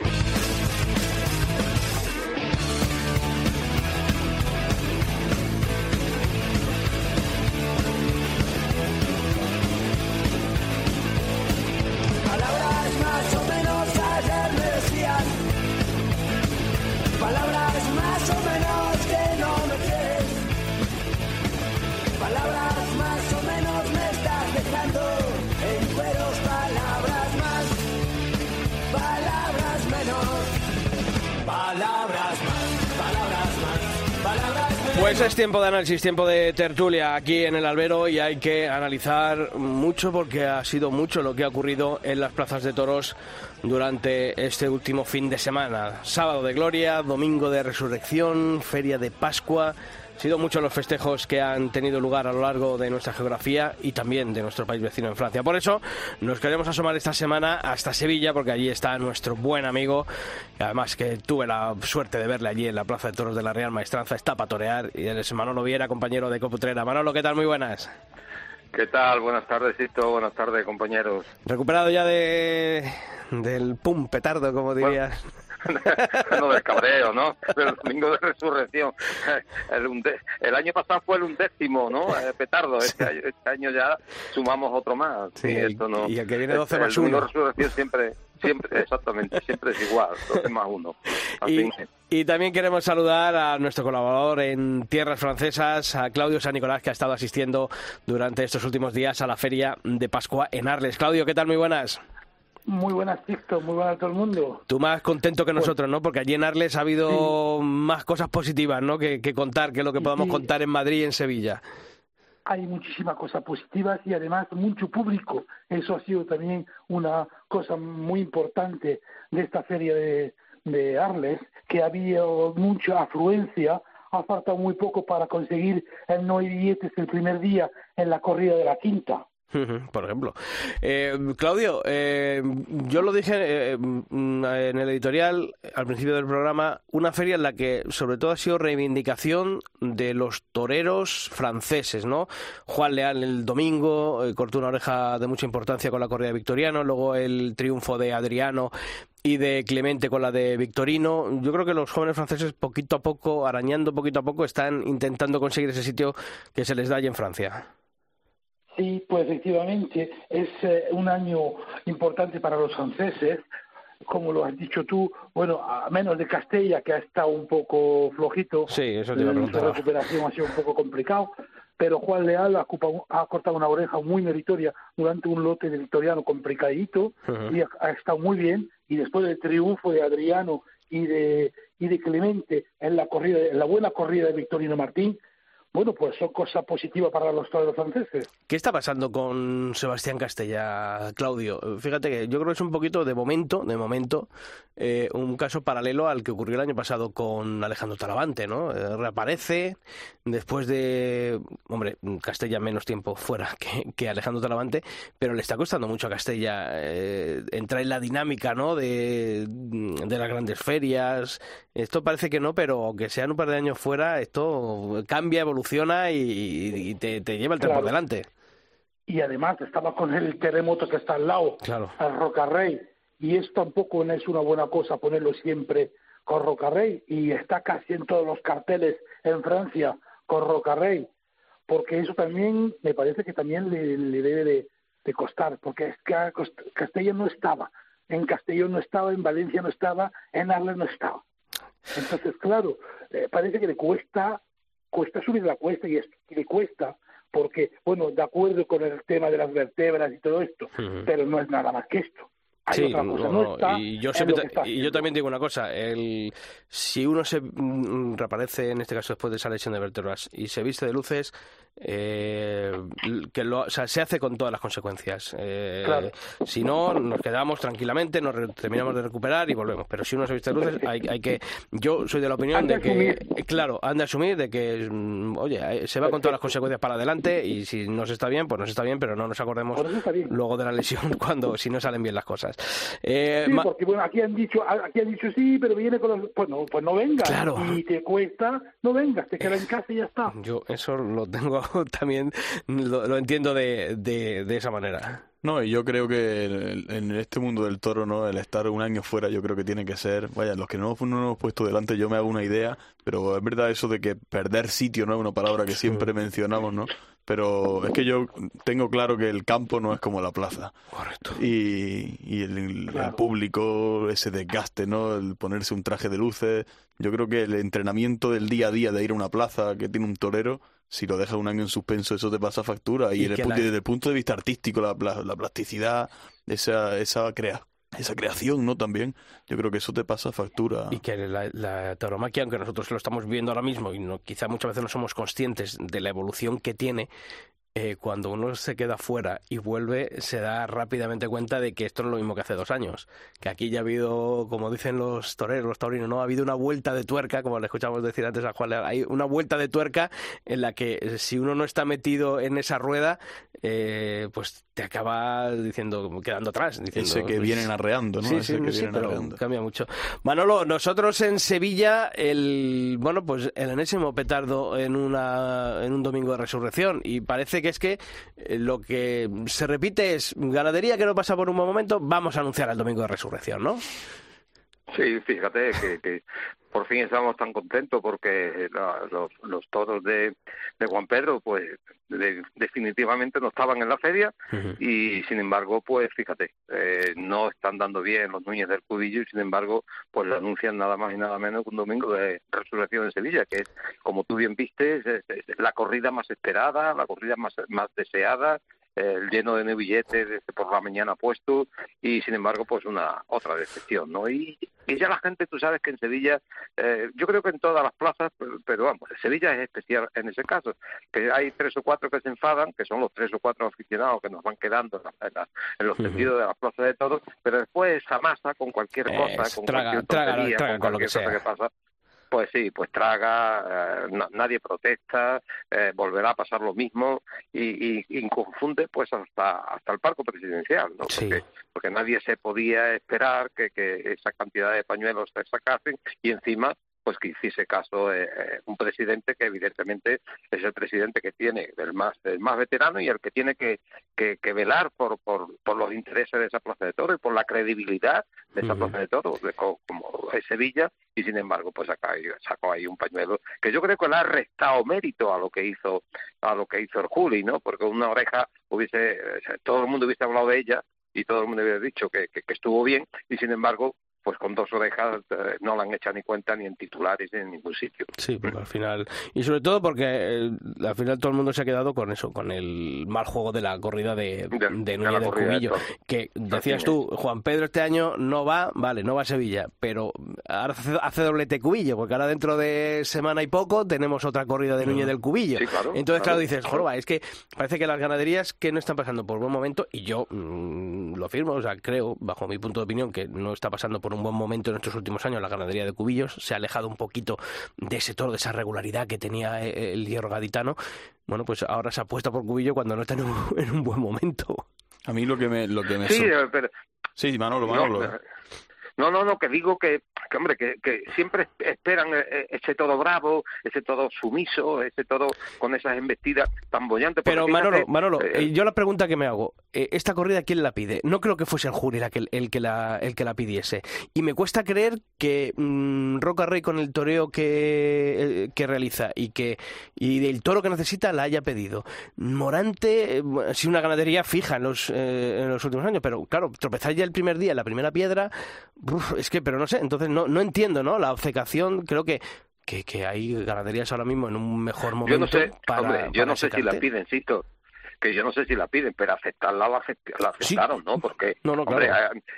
Es tiempo de análisis, tiempo de tertulia aquí en el albero y hay que analizar mucho porque ha sido mucho lo que ha ocurrido en las plazas de toros durante este último fin de semana. Sábado de Gloria, domingo de Resurrección, feria de Pascua sido muchos los festejos que han tenido lugar a lo largo de nuestra geografía y también de nuestro país vecino en Francia. Por eso nos queremos asomar esta semana hasta Sevilla, porque allí está nuestro buen amigo, además que tuve la suerte de verle allí en la Plaza de Toros de la Real Maestranza, está para torear, y él es Manolo Viera, compañero de Coputrera. Manolo, ¿qué tal? Muy buenas. ¿Qué tal? Buenas tardes, Sisto. Buenas tardes, compañeros. ¿Recuperado ya de del pum petardo, como dirías? [LAUGHS] no del cabreo, ¿no? Del domingo de resurrección. [LAUGHS] El, el, año pasado fue el undécimo, ¿no? Eh, petardo. Este, año, este, año, ya sumamos otro más. Sí, y, esto no, y el que viene 12 más El domingo de resurrección siempre, siempre, [LAUGHS] exactamente, siempre es igual, 12 más uno. Y, y, también queremos saludar a nuestro colaborador en tierras francesas, a Claudio San Nicolás, que ha estado asistiendo durante estos últimos días a la feria de Pascua en Arles. Claudio, ¿qué tal? Muy buenas. Muy buenas, TikTok, muy buenas a todo el mundo. Tú más contento que nosotros, ¿no? Porque allí en Arles ha habido sí. más cosas positivas, ¿no? Que, que, contar, que lo que podamos sí. contar en Madrid y en Sevilla. Hay muchísimas cosas positivas y además mucho público. Eso ha sido también una cosa muy importante de esta feria de, de Arles, que había mucha afluencia. Ha faltado muy poco para conseguir el no hay billetes el primer día en la corrida de la quinta. Por ejemplo. Eh, Claudio, eh, yo lo dije eh, en el editorial al principio del programa, una feria en la que sobre todo ha sido reivindicación de los toreros franceses, ¿no? Juan Leal el domingo eh, cortó una oreja de mucha importancia con la corrida de Victoriano, luego el triunfo de Adriano y de Clemente con la de Victorino. Yo creo que los jóvenes franceses poquito a poco, arañando poquito a poco, están intentando conseguir ese sitio que se les da allí en Francia. Sí, pues efectivamente es eh, un año importante para los franceses, como lo has dicho tú, bueno, a menos de Castella, que ha estado un poco flojito, sí, eso te iba a la recuperación ha sido un poco complicado, pero Juan Leal ha, ha, cortado una oreja muy meritoria durante un lote de Victoriano complicadito uh -huh. y ha, ha, estado muy bien, y después del triunfo de Adriano y de, y de Clemente en la corrida, en la buena corrida de Victorino Martín, bueno, pues son cosas positivas para los toreros franceses. ¿Qué está pasando con Sebastián Castella, Claudio? Fíjate que yo creo que es un poquito de momento, de momento, eh, un caso paralelo al que ocurrió el año pasado con Alejandro Talavante, ¿no? Eh, reaparece después de, hombre, Castella menos tiempo fuera [LAUGHS] que, que, Alejandro Talavante, pero le está costando mucho a Castella eh, entrar en la dinámica, ¿no? De, de las grandes ferias. Esto parece que no, pero aunque sean un par de años fuera, esto cambia, evoluciona y, y te, te, lleva el tren claro. por delante. Y además estaba con el terremoto que está al lado, claro. al Rocarrey, y esto tampoco no es una buena cosa ponerlo siempre Corrocarrey y está casi en todos los carteles en Francia Corrocarrey, porque eso también me parece que también le, debe de, costar, porque es que Castellón no estaba, en Castellón no estaba, en Valencia no estaba, en Arles no estaba. Entonces, claro, eh, parece que le cuesta, cuesta subir la cuesta y, es, le cuesta porque, bueno, de acuerdo con el tema de las vértebras y todo esto, pero no es nada más que esto. Sí, y yo, y yo también digo una cosa, el, si uno se mm, reaparece, en este caso después de esa lesión de vértebras, y se viste de luces, eh, que lo, o sea, se hace con todas las consecuencias. Eh, Si no, nos quedamos tranquilamente, nos terminamos de recuperar y volvemos. Pero si uno se viste de luces, hay, hay que. Yo soy de la opinión de, que, claro, han de asumir de que, mm, oye, eh, se va con todas las consecuencias para adelante y si nos está bien, pues nos está bien, pero no nos acordemos luego de la lesión [LAUGHS] cuando si no salen bien las cosas. Eh, sí, porque bueno, aquí han dicho, aquí han dicho sí, pero viene con los, pues no, pues no vengas. Claro. Y te cuesta, no vengas, te quedas en casa y ya está. Yo eso lo tengo [LAUGHS] también lo, entiendo de, de, esa manera. No, y yo creo que en este mundo del toro, ¿no? El estar un año fuera, yo creo que tiene que ser, vaya, los que no, no nos hemos puesto delante, yo me hago una idea, pero es verdad eso de que perder sitio, ¿no? Es una palabra que siempre mencionamos, ¿no? Pero es que yo tengo claro que el campo no es como la plaza. Correcto. Y, y el, el, público, ese desgaste, ¿no? El ponerse un traje de luces. Yo creo que el entrenamiento del día a día de ir a una plaza que tiene un torero si lo dejas un año en suspenso, eso te pasa factura. Y, desde el punto de vista artístico, la, la, plasticidad, esa, esa, crea, esa creación, ¿no? También, yo creo que eso te pasa factura. Y que la, tauromaquia, aunque nosotros lo estamos viendo ahora mismo y no, quizá muchas veces no somos conscientes de la evolución que tiene, eh, cuando uno se queda fuera y vuelve, se da rápidamente cuenta de que esto no es lo mismo que hace dos años. Que aquí ya ha habido, como dicen los toreros, los taurinos, ¿no? Ha habido una vuelta de tuerca, como le escuchamos decir antes a Juan, hay una vuelta de tuerca en la que eh, si uno no está metido en esa rueda, eh, pues te acaba diciendo, quedando atrás. Diciendo, Ese que vienen arreando, ¿no? Sí, sí, pero cambia mucho. Manolo, nosotros en Sevilla, el, bueno, pues el enésimo petardo en, una, en un domingo de resurrección y parece que es que eh, lo que se repite es ganadería que no pasa por un buen momento, vamos a anunciar el domingo de resurrección, ¿no? Sí, fíjate que, por fin estamos tan contentos porque los, los toros de, de Juan Pedro, pues definitivamente no estaban en la feria y sin embargo, pues fíjate, eh, no están dando bien los Núñez del Cubillo y sin embargo, pues lo anuncian nada más y nada menos que un domingo de resurrección en Sevilla, que es, como tú bien viste, la corrida más esperada, la corrida más, más deseada, el lleno de billetes desde por la mañana puesto y sin embargo pues una otra decepción no y, y ya la gente tú sabes que en Sevilla eh, yo creo que en todas las plazas pero, vamos Sevilla es especial en ese caso que hay tres o cuatro que se enfadan que son los tres o cuatro aficionados que nos van quedando en, los sentidos de las plazas de todos pero después esa masa con cualquier cosa con cualquier tontería, con cualquier cosa que pasa pues sí, pues traga, eh, nadie protesta, eh, volverá a pasar lo mismo y, y, confunde pues hasta hasta el parco presidencial, ¿no? Porque, porque nadie se podía esperar que, que esa cantidad de pañuelos se sacasen y encima pues que hiciese caso eh, eh, un presidente que evidentemente es el presidente que tiene el más el más veterano y el que tiene que, que, velar por, por, por, los intereses de esa plaza de toro y por la credibilidad de esa plaza de toro como es Sevilla y sin embargo pues acá sacó ahí un pañuelo que yo creo que le ha restado mérito a lo que hizo a lo que hizo el Juli no porque una oreja hubiese todo el mundo hubiese hablado de ella y todo el mundo hubiera dicho que, que, estuvo bien y sin embargo pues con dos orejas eh, no la han hecho ni cuenta ni en titulares ni en ningún sitio. Sí, porque al final, y sobre todo porque eh, al final todo el mundo se ha quedado con eso, con el mal juego de la corrida de, de, Núñez del Cubillo, que decías tú, Juan Pedro este año no va, vale, no va a Sevilla, pero ahora hace, doblete Cubillo, porque ahora dentro de semana y poco tenemos otra corrida de Núñez del Cubillo. Entonces, claro, dices, Jorba, es que parece que las ganaderías que no están pasando por buen momento, y yo mm, lo afirmo, o sea, creo, bajo mi punto de opinión, que no está pasando por un buen momento en estos últimos años la ganadería de cubillos, se ha alejado un poquito de ese toro, de esa regularidad que tenía eh, el hierro gaditano. Bueno, pues ahora se apuesta por cubillo cuando no está en un, [LAUGHS] buen momento. A mí lo que me... Lo que me sí, pero... Sí, Manolo, Manolo. No, no, no, que digo que, que hombre, que, que siempre esperan eh, eh, ese todo bravo, ese todo sumiso, ese todo con esas embestidas tan bollantes. Pero Manolo, Manolo, eh, yo la pregunta que me hago, esta corrida quién la pide? No creo que fuese el jury el, el, que la el que la pidiese. Y me cuesta creer que mm, Roca Rey con el toreo que, que realiza y que y el toro que necesita la haya pedido. Morante, sí una ganadería fija en los en los últimos años, pero claro, tropezar ya el primer día en la primera piedra, es que, pero no sé, entonces no, no entiendo, ¿no? La obcecación, creo que que, que, hay ganaderías ahora mismo en un mejor momento. Yo no sé, para, yo no sé si la piden, insisto, que yo no sé si la piden, pero aceptarla la, aceptaron, ¿no? Porque, hombre,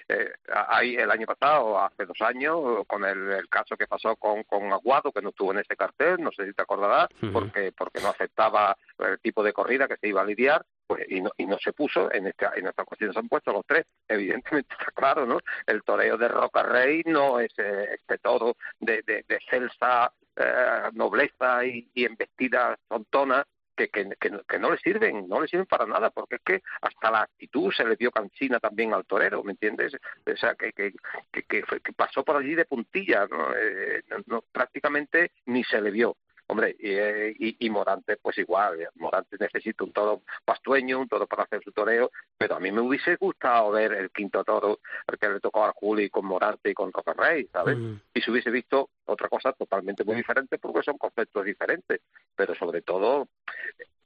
eh, hay el año pasado, hace dos años, con el, caso que pasó con, con Aguado, que no estuvo en este cartel, no sé si te acordarás, porque, porque no aceptaba el tipo de corrida que se iba a lidiar, pues, y, no, y no se puso, en esta, en esta cuestión se han puesto los tres, [LAUGHS] evidentemente está claro, ¿no? El toreo de Roca Rey no es eh, este todo de, de, de celsa, eh, nobleza y, y embestida tontona que, que, que, no le sirven, no le sirven para nada, porque es que hasta la actitud se le dio cansina también al torero, ¿me entiendes? O sea, que, que, que, pasó por allí de puntilla, ¿no? Eh, no, prácticamente ni se le vio. Hombre, y, y, y, Morante, pues igual, Morante necesita un toro pastueño, un toro para hacer su toreo, pero a mí me hubiese gustado ver el quinto toro, el que le tocó a Juli con Morante y con Roca Rey, ¿sabes? Mm. Y se hubiese visto otra cosa totalmente muy diferente porque son conceptos diferentes, pero sobre todo,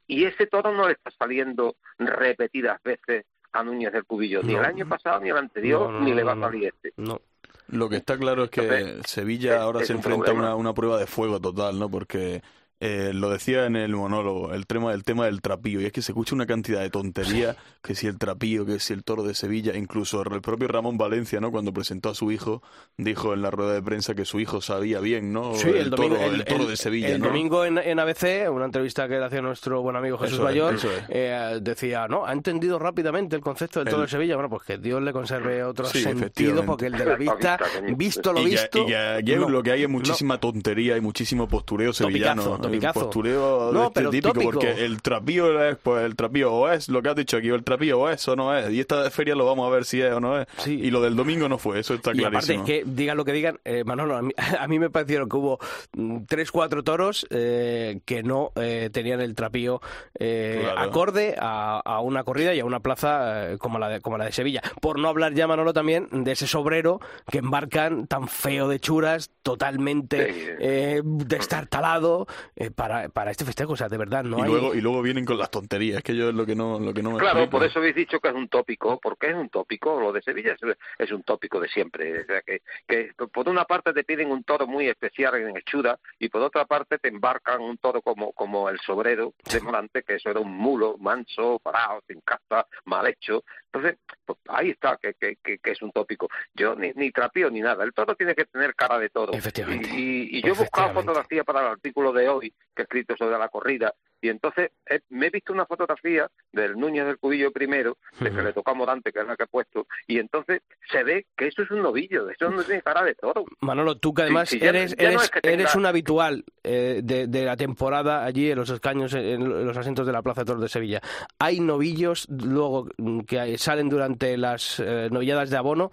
y ese toro no le está saliendo repetidas veces a Núñez del Cubillo, ni el año pasado, ni el anterior, ni le va a salir este. No. Lo que está claro es que Sevilla ahora se enfrenta a una, una prueba de fuego total, ¿no? Porque eh, lo decía en el monólogo, el tema, el tema del trapío, y es que se escucha una cantidad de tontería, que si el trapío, que si el toro de Sevilla, incluso el propio Ramón Valencia, ¿no? Cuando presentó a su hijo, dijo en la rueda de prensa que su hijo sabía bien, ¿no? el, toro, el, toro de Sevilla, El domingo en, en, ABC, una entrevista que le hacía nuestro buen amigo Jesús Bayón, eh, decía, no, ha entendido rápidamente el concepto del toro de Sevilla, bueno, pues que Dios le conserve otro sentido, porque el de la vista, visto lo visto... Y que, lo que hay es muchísima tontería y muchísimo postureo sevillano postureo no, este típico, porque el trapío es, pues el trapío o es lo que has dicho aquí, o el trapío o es o no es. Y esta feria lo vamos a ver si es o no es. Y lo del domingo no fue, eso está y clarísimo. aparte, que digan lo que digan, eh, Manolo, [LAUGHS] a mí, me parecieron que hubo mm, tres, cuatro toros eh, que no eh, tenían el trapío eh, acorde a, a, una corrida y a una plaza eh, como, la de, como la de Sevilla. Por no hablar ya, Manolo, también de ese sobrero que embarcan tan feo de churas, totalmente eh, destartalado, eh, para, para este festejo, o sea, de verdad no y hay... Luego, y luego vienen con las tonterías, que yo es lo que no, lo que no me Claro, por eso habéis dicho que es un tópico, porque es un tópico, lo de Sevilla es, es un tópico de siempre, o sea, que, que por una parte te piden un toro muy especial en hechura y por otra parte te embarcan un toro como, como el sobrero de Morante, que eso era un mulo manso, parado, sin casta, mal hecho, entonces, pues ahí está, que, que, que, es un tópico. Yo ni, ni trapío ni nada. El toro tiene que tener cara de todo. Efectivamente. Y, y, yo he buscado fotografía para el artículo de hoy que he escrito sobre la corrida y entonces eh, me he visto una fotografía del Núñez del Cubillo primero, de que le tocó a Morante, que es la que he puesto, y entonces se ve que eso es un novillo, eso no tiene cara de toro. Manolo, tú que además sí, sí, eres, ya, eres, no es que eres un habitual eh, de, de, la temporada allí en los escaños, en los asientos de la Plaza de Toros de Sevilla. Hay novillos luego que salen durante las eh, novilladas de abono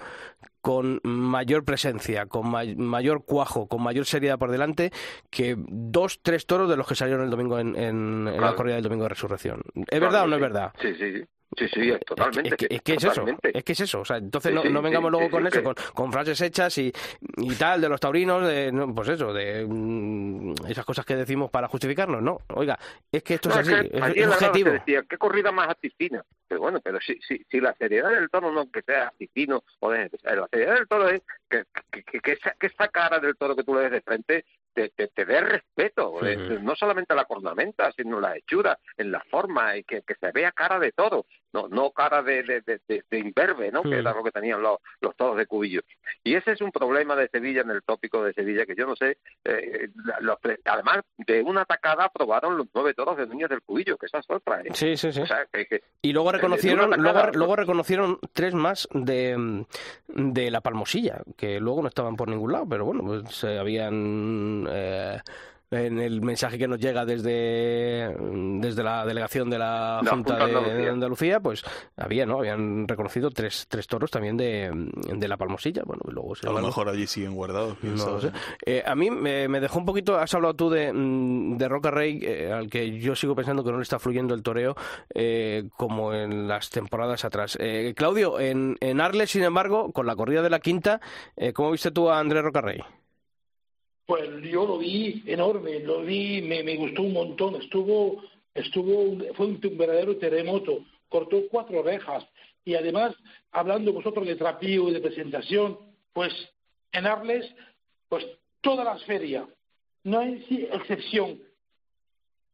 con mayor presencia, con ma mayor cuajo, con mayor seriedad por delante que dos, tres toros de los que salieron el domingo en, en, en la corrida del domingo de resurrección. ¿Es claro, verdad o no es verdad? Sí, sí, sí. Sí, totalmente. Es que, es que es, eso, es que es eso. O sea, entonces sí, no, no, vengamos sí, luego con eso, con, con, frases hechas y, y, tal de los taurinos, de, no, pues eso, de mm, esas cosas que decimos para justificarnos, ¿no. Oiga, es que esto es así, es, es objetivo. Decía, ¿qué corrida más aticina? Pero bueno, pero si, si, si la seriedad del toro no que sea aticino, o de, la seriedad del toro es que, que, que, que, esa, que esa cara del toro que tú le des de frente te, te, te dé respeto, -huh. no solamente la cornamenta, sino la hechura, en la forma, y que, que se vea cara de todo, no, no cara de, de, de, de imberbe, ¿no? Que era lo que tenían los, los toros de Cubillo. Y ese es un problema de Sevilla en el tópico de Sevilla, que yo no sé, eh, los, además de una atacada aprobaron los nueve toros de Núñez del Cubillo, que esa es otra. ¿eh? Sí, sí, sí. O sea, que, que, y luego reconocieron, atacada, luego, luego, reconocieron tres más de, de la Palmosilla, que luego no estaban por ningún lado, pero bueno, pues se habían eh, en el mensaje que nos llega desde, desde la delegación de la, Junta, de, Andalucía. pues había, ¿no? Habían reconocido tres, tres toros también de, de la Palmosilla. Bueno, luego a lo mejor allí siguen guardados. Eh, a mí me, dejó un poquito, has hablado tú de, mm, de Roca Rey, eh, al que yo sigo pensando que no le está fluyendo el toreo eh, como en las temporadas atrás. Claudio, en, en Arles, sin embargo, con la corrida de la quinta, ¿cómo viste tú a Andrés Roca Rey? Pues yo lo vi enorme, lo vi, me, me gustó un montón, estuvo, estuvo, fue un, verdadero terremoto, cortó cuatro orejas. Y además, hablando vosotros de trapío y de presentación, pues en Arles, pues todas las ferias, no hay excepción,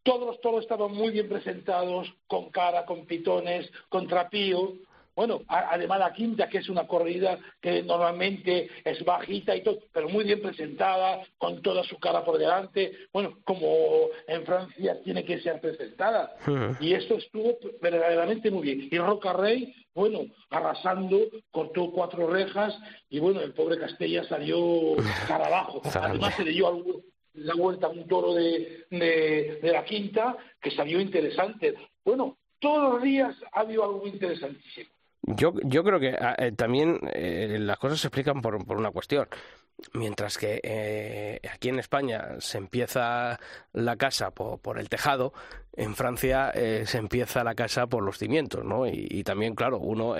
todos los toros estaban muy bien presentados, con cara, con pitones, con trapío, bueno, además la quinta, que es una corrida que normalmente es bajita y todo, pero muy bien presentada, con toda su cara por delante, bueno, como en Francia tiene que ser presentada. Y esto estuvo verdaderamente muy bien. Y Roca Rey, bueno, arrasando, cortó cuatro rejas y bueno, el pobre Castella salió cara abajo. Además se le dio la vuelta a un toro de, de, de la quinta que salió interesante. Bueno, todos los días ha habido algo interesantísimo. Yo, yo creo que ah, eh, también eh, las cosas se explican por, por una cuestión. Mientras que eh, aquí en España se empieza la casa por, por el tejado, en Francia se empieza la casa por los cimientos, ¿no? Y, también, claro, uno,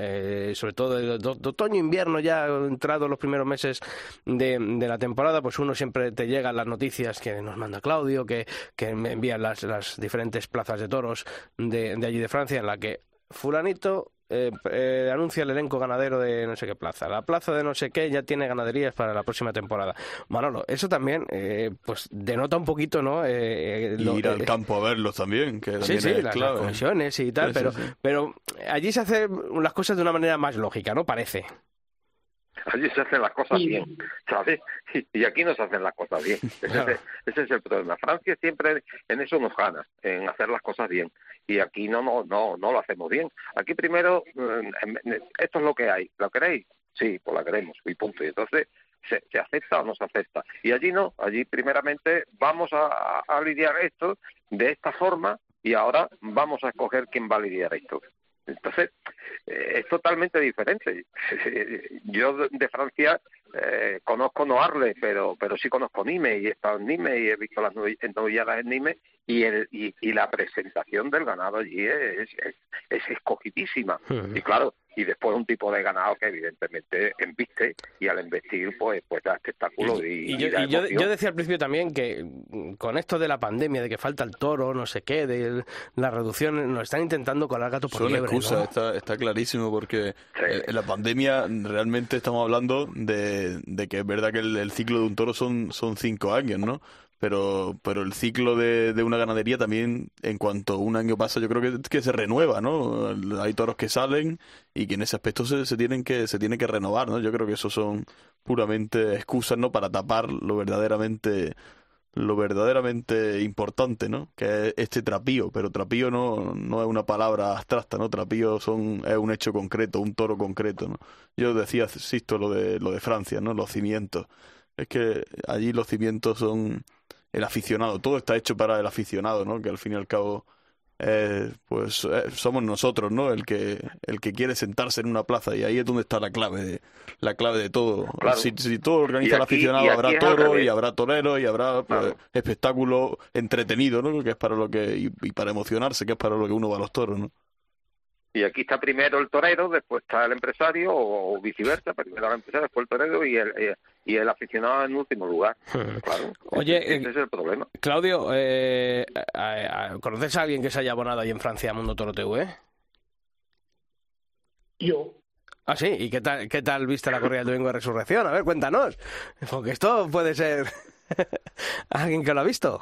sobre todo de, otoño-invierno, ya entrado los primeros meses de, de, la temporada, pues uno siempre te llegan las noticias que nos manda Claudio, que, que me envían las, las diferentes plazas de toros de, de allí de Francia, en la que fulanito eh, eh, anuncia el elenco ganadero de no sé qué plaza. La plaza de no sé qué ya tiene ganaderías para la próxima temporada. Manolo, eso también eh, pues denota un poquito, ¿no? Eh, ir al campo a verlos también, que sí, sí, las, comisiones y tal, pero, pero allí se hacen las cosas de una manera más lógica, ¿no? Parece. Allí se hacen las cosas bien, ¿sabes? Y aquí no se hacen las cosas bien. [LAUGHS] Ese, es el problema. Francia siempre en eso nos gana, en hacer las cosas bien. Y aquí no, no, no, no lo hacemos bien. Aquí primero, mm, esto es lo que hay. ¿Lo queréis? Sí, pues la queremos. Y punto. Y entonces, ¿se, acepta o no se acepta? Y allí no. Allí primeramente vamos a, a lidiar esto de esta forma y ahora vamos a escoger quién va a lidiar esto. Entonces, eh, es totalmente diferente. [LAUGHS] Yo de Francia eh, conozco Noarle, pero pero sí conozco Nime y he estado en Nime y he visto las novilladas en Nime y, el, y, y, la presentación del ganado allí es, es, es escogidísima. Y claro, y después un tipo de ganado que evidentemente embiste y al embestir pues pues da espectáculo y, yo, yo, decía al principio también que con esto de la pandemia de que falta el toro no sé qué de la reducción nos están intentando colar gato por Son liebre excusa, está, está clarísimo porque en la pandemia realmente estamos hablando de, de que es verdad que el, el, ciclo de un toro son son cinco años no pero, pero el ciclo de, de, una ganadería también, en cuanto un año pasa, yo creo que, que, se renueva, ¿no? Hay toros que salen y que en ese aspecto se, se, tienen que se tiene que renovar, ¿no? Yo creo que eso son puramente excusas, ¿no? Para tapar lo verdaderamente lo verdaderamente importante, ¿no? Que es este trapío, pero trapío no, no es una palabra abstracta, ¿no? Trapío son, es un hecho concreto, un toro concreto, ¿no? Yo decía, insisto, lo de, lo de Francia, ¿no? Los cimientos. Es que allí los cimientos son el aficionado. Todo está hecho para el aficionado, ¿no? Que al fin y al cabo, eh, pues eh, somos nosotros, ¿no? El que el que quiere sentarse en una plaza y ahí es donde está la clave, de, la clave de todo. Si, todo organiza el aficionado, habrá toro y habrá torero y habrá pues, espectáculo entretenido, ¿no? Que es para lo que y, y para emocionarse, que es para lo que uno va a los toros, ¿no? Y aquí está primero el torero, después está el empresario, o, viceversa, primero el empresario, después el torero y el, eh, y el aficionado en último lugar. [LAUGHS] Claro, Oye, ese, eh, es el problema. Claudio, eh, ¿conoces a alguien que se haya abonado ahí en Francia a Mundo Toro TV? Yo. Ah, sí, ¿y qué tal, qué tal viste la corrida del domingo de resurrección? A ver, cuéntanos, porque esto puede ser [LAUGHS] alguien que lo ha visto.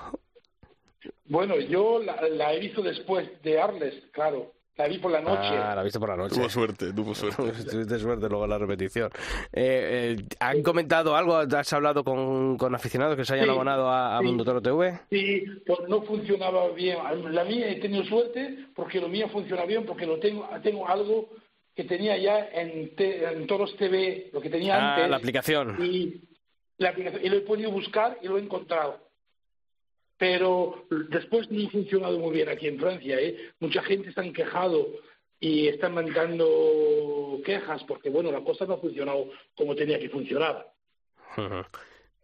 Bueno, yo la he visto después de Arles, claro. La vi por la noche. Ah, la viste por la noche. Tuvo suerte, tuvo suerte. [LAUGHS] Tuviste suerte luego en la repetición. Eh, eh, ¿Han comentado algo? ¿Has hablado con, con aficionados que se hayan abonado a, Mundo Toro TV? Sí, pues no funcionaba bien. La mía he tenido suerte porque lo mío funciona bien porque lo tengo, tengo algo que tenía ya en, en Toros TV, lo que tenía ah, antes. la aplicación. Y, la aplicación. Y lo he podido buscar y lo he encontrado. Pero después no ha funcionado muy bien aquí en Francia. ¿eh? Mucha gente se han quejado y están mandando quejas porque, bueno, la cosa no ha funcionado como tenía que funcionar.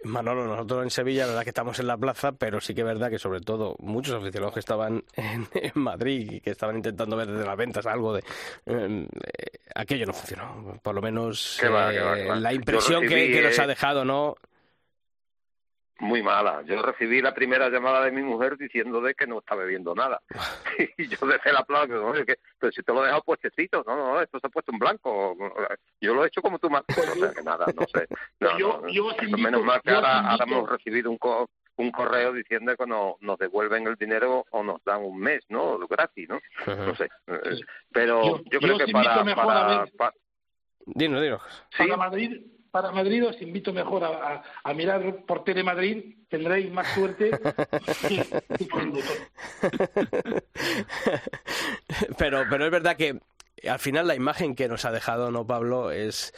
Manolo, nosotros en Sevilla, la verdad que estamos en la plaza, pero sí que es verdad que sobre todo muchos aficionados que estaban [LAUGHS] en, Madrid y que estaban intentando ver desde las ventas algo de... Eh, aquello no funcionó, por lo menos eh, la impresión que, que, nos ha dejado, ¿no? Muy mala. Yo recibí la primera llamada de mi mujer diciendo de que no está bebiendo nada. [LAUGHS] y yo desde la plaza, que, pero si te lo he dejado puestecito, no, no, esto se ha puesto en blanco. Yo lo he hecho como tú más. o sea, que nada, no sé. [LAUGHS] No, yo, no, menos mal que ahora, hemos recibido un, un correo diciendo que no, nos devuelven el dinero o nos dan un mes, ¿no? Gratis, ¿no? No sé. Eh, pero yo, creo que para... para, para... Dino, dino. ¿Sí? Para Madrid para Madrid, os invito mejor a, mirar por Telemadrid, tendréis más suerte [LAUGHS] pero, pero es verdad que al final la imagen que nos ha dejado no Pablo es,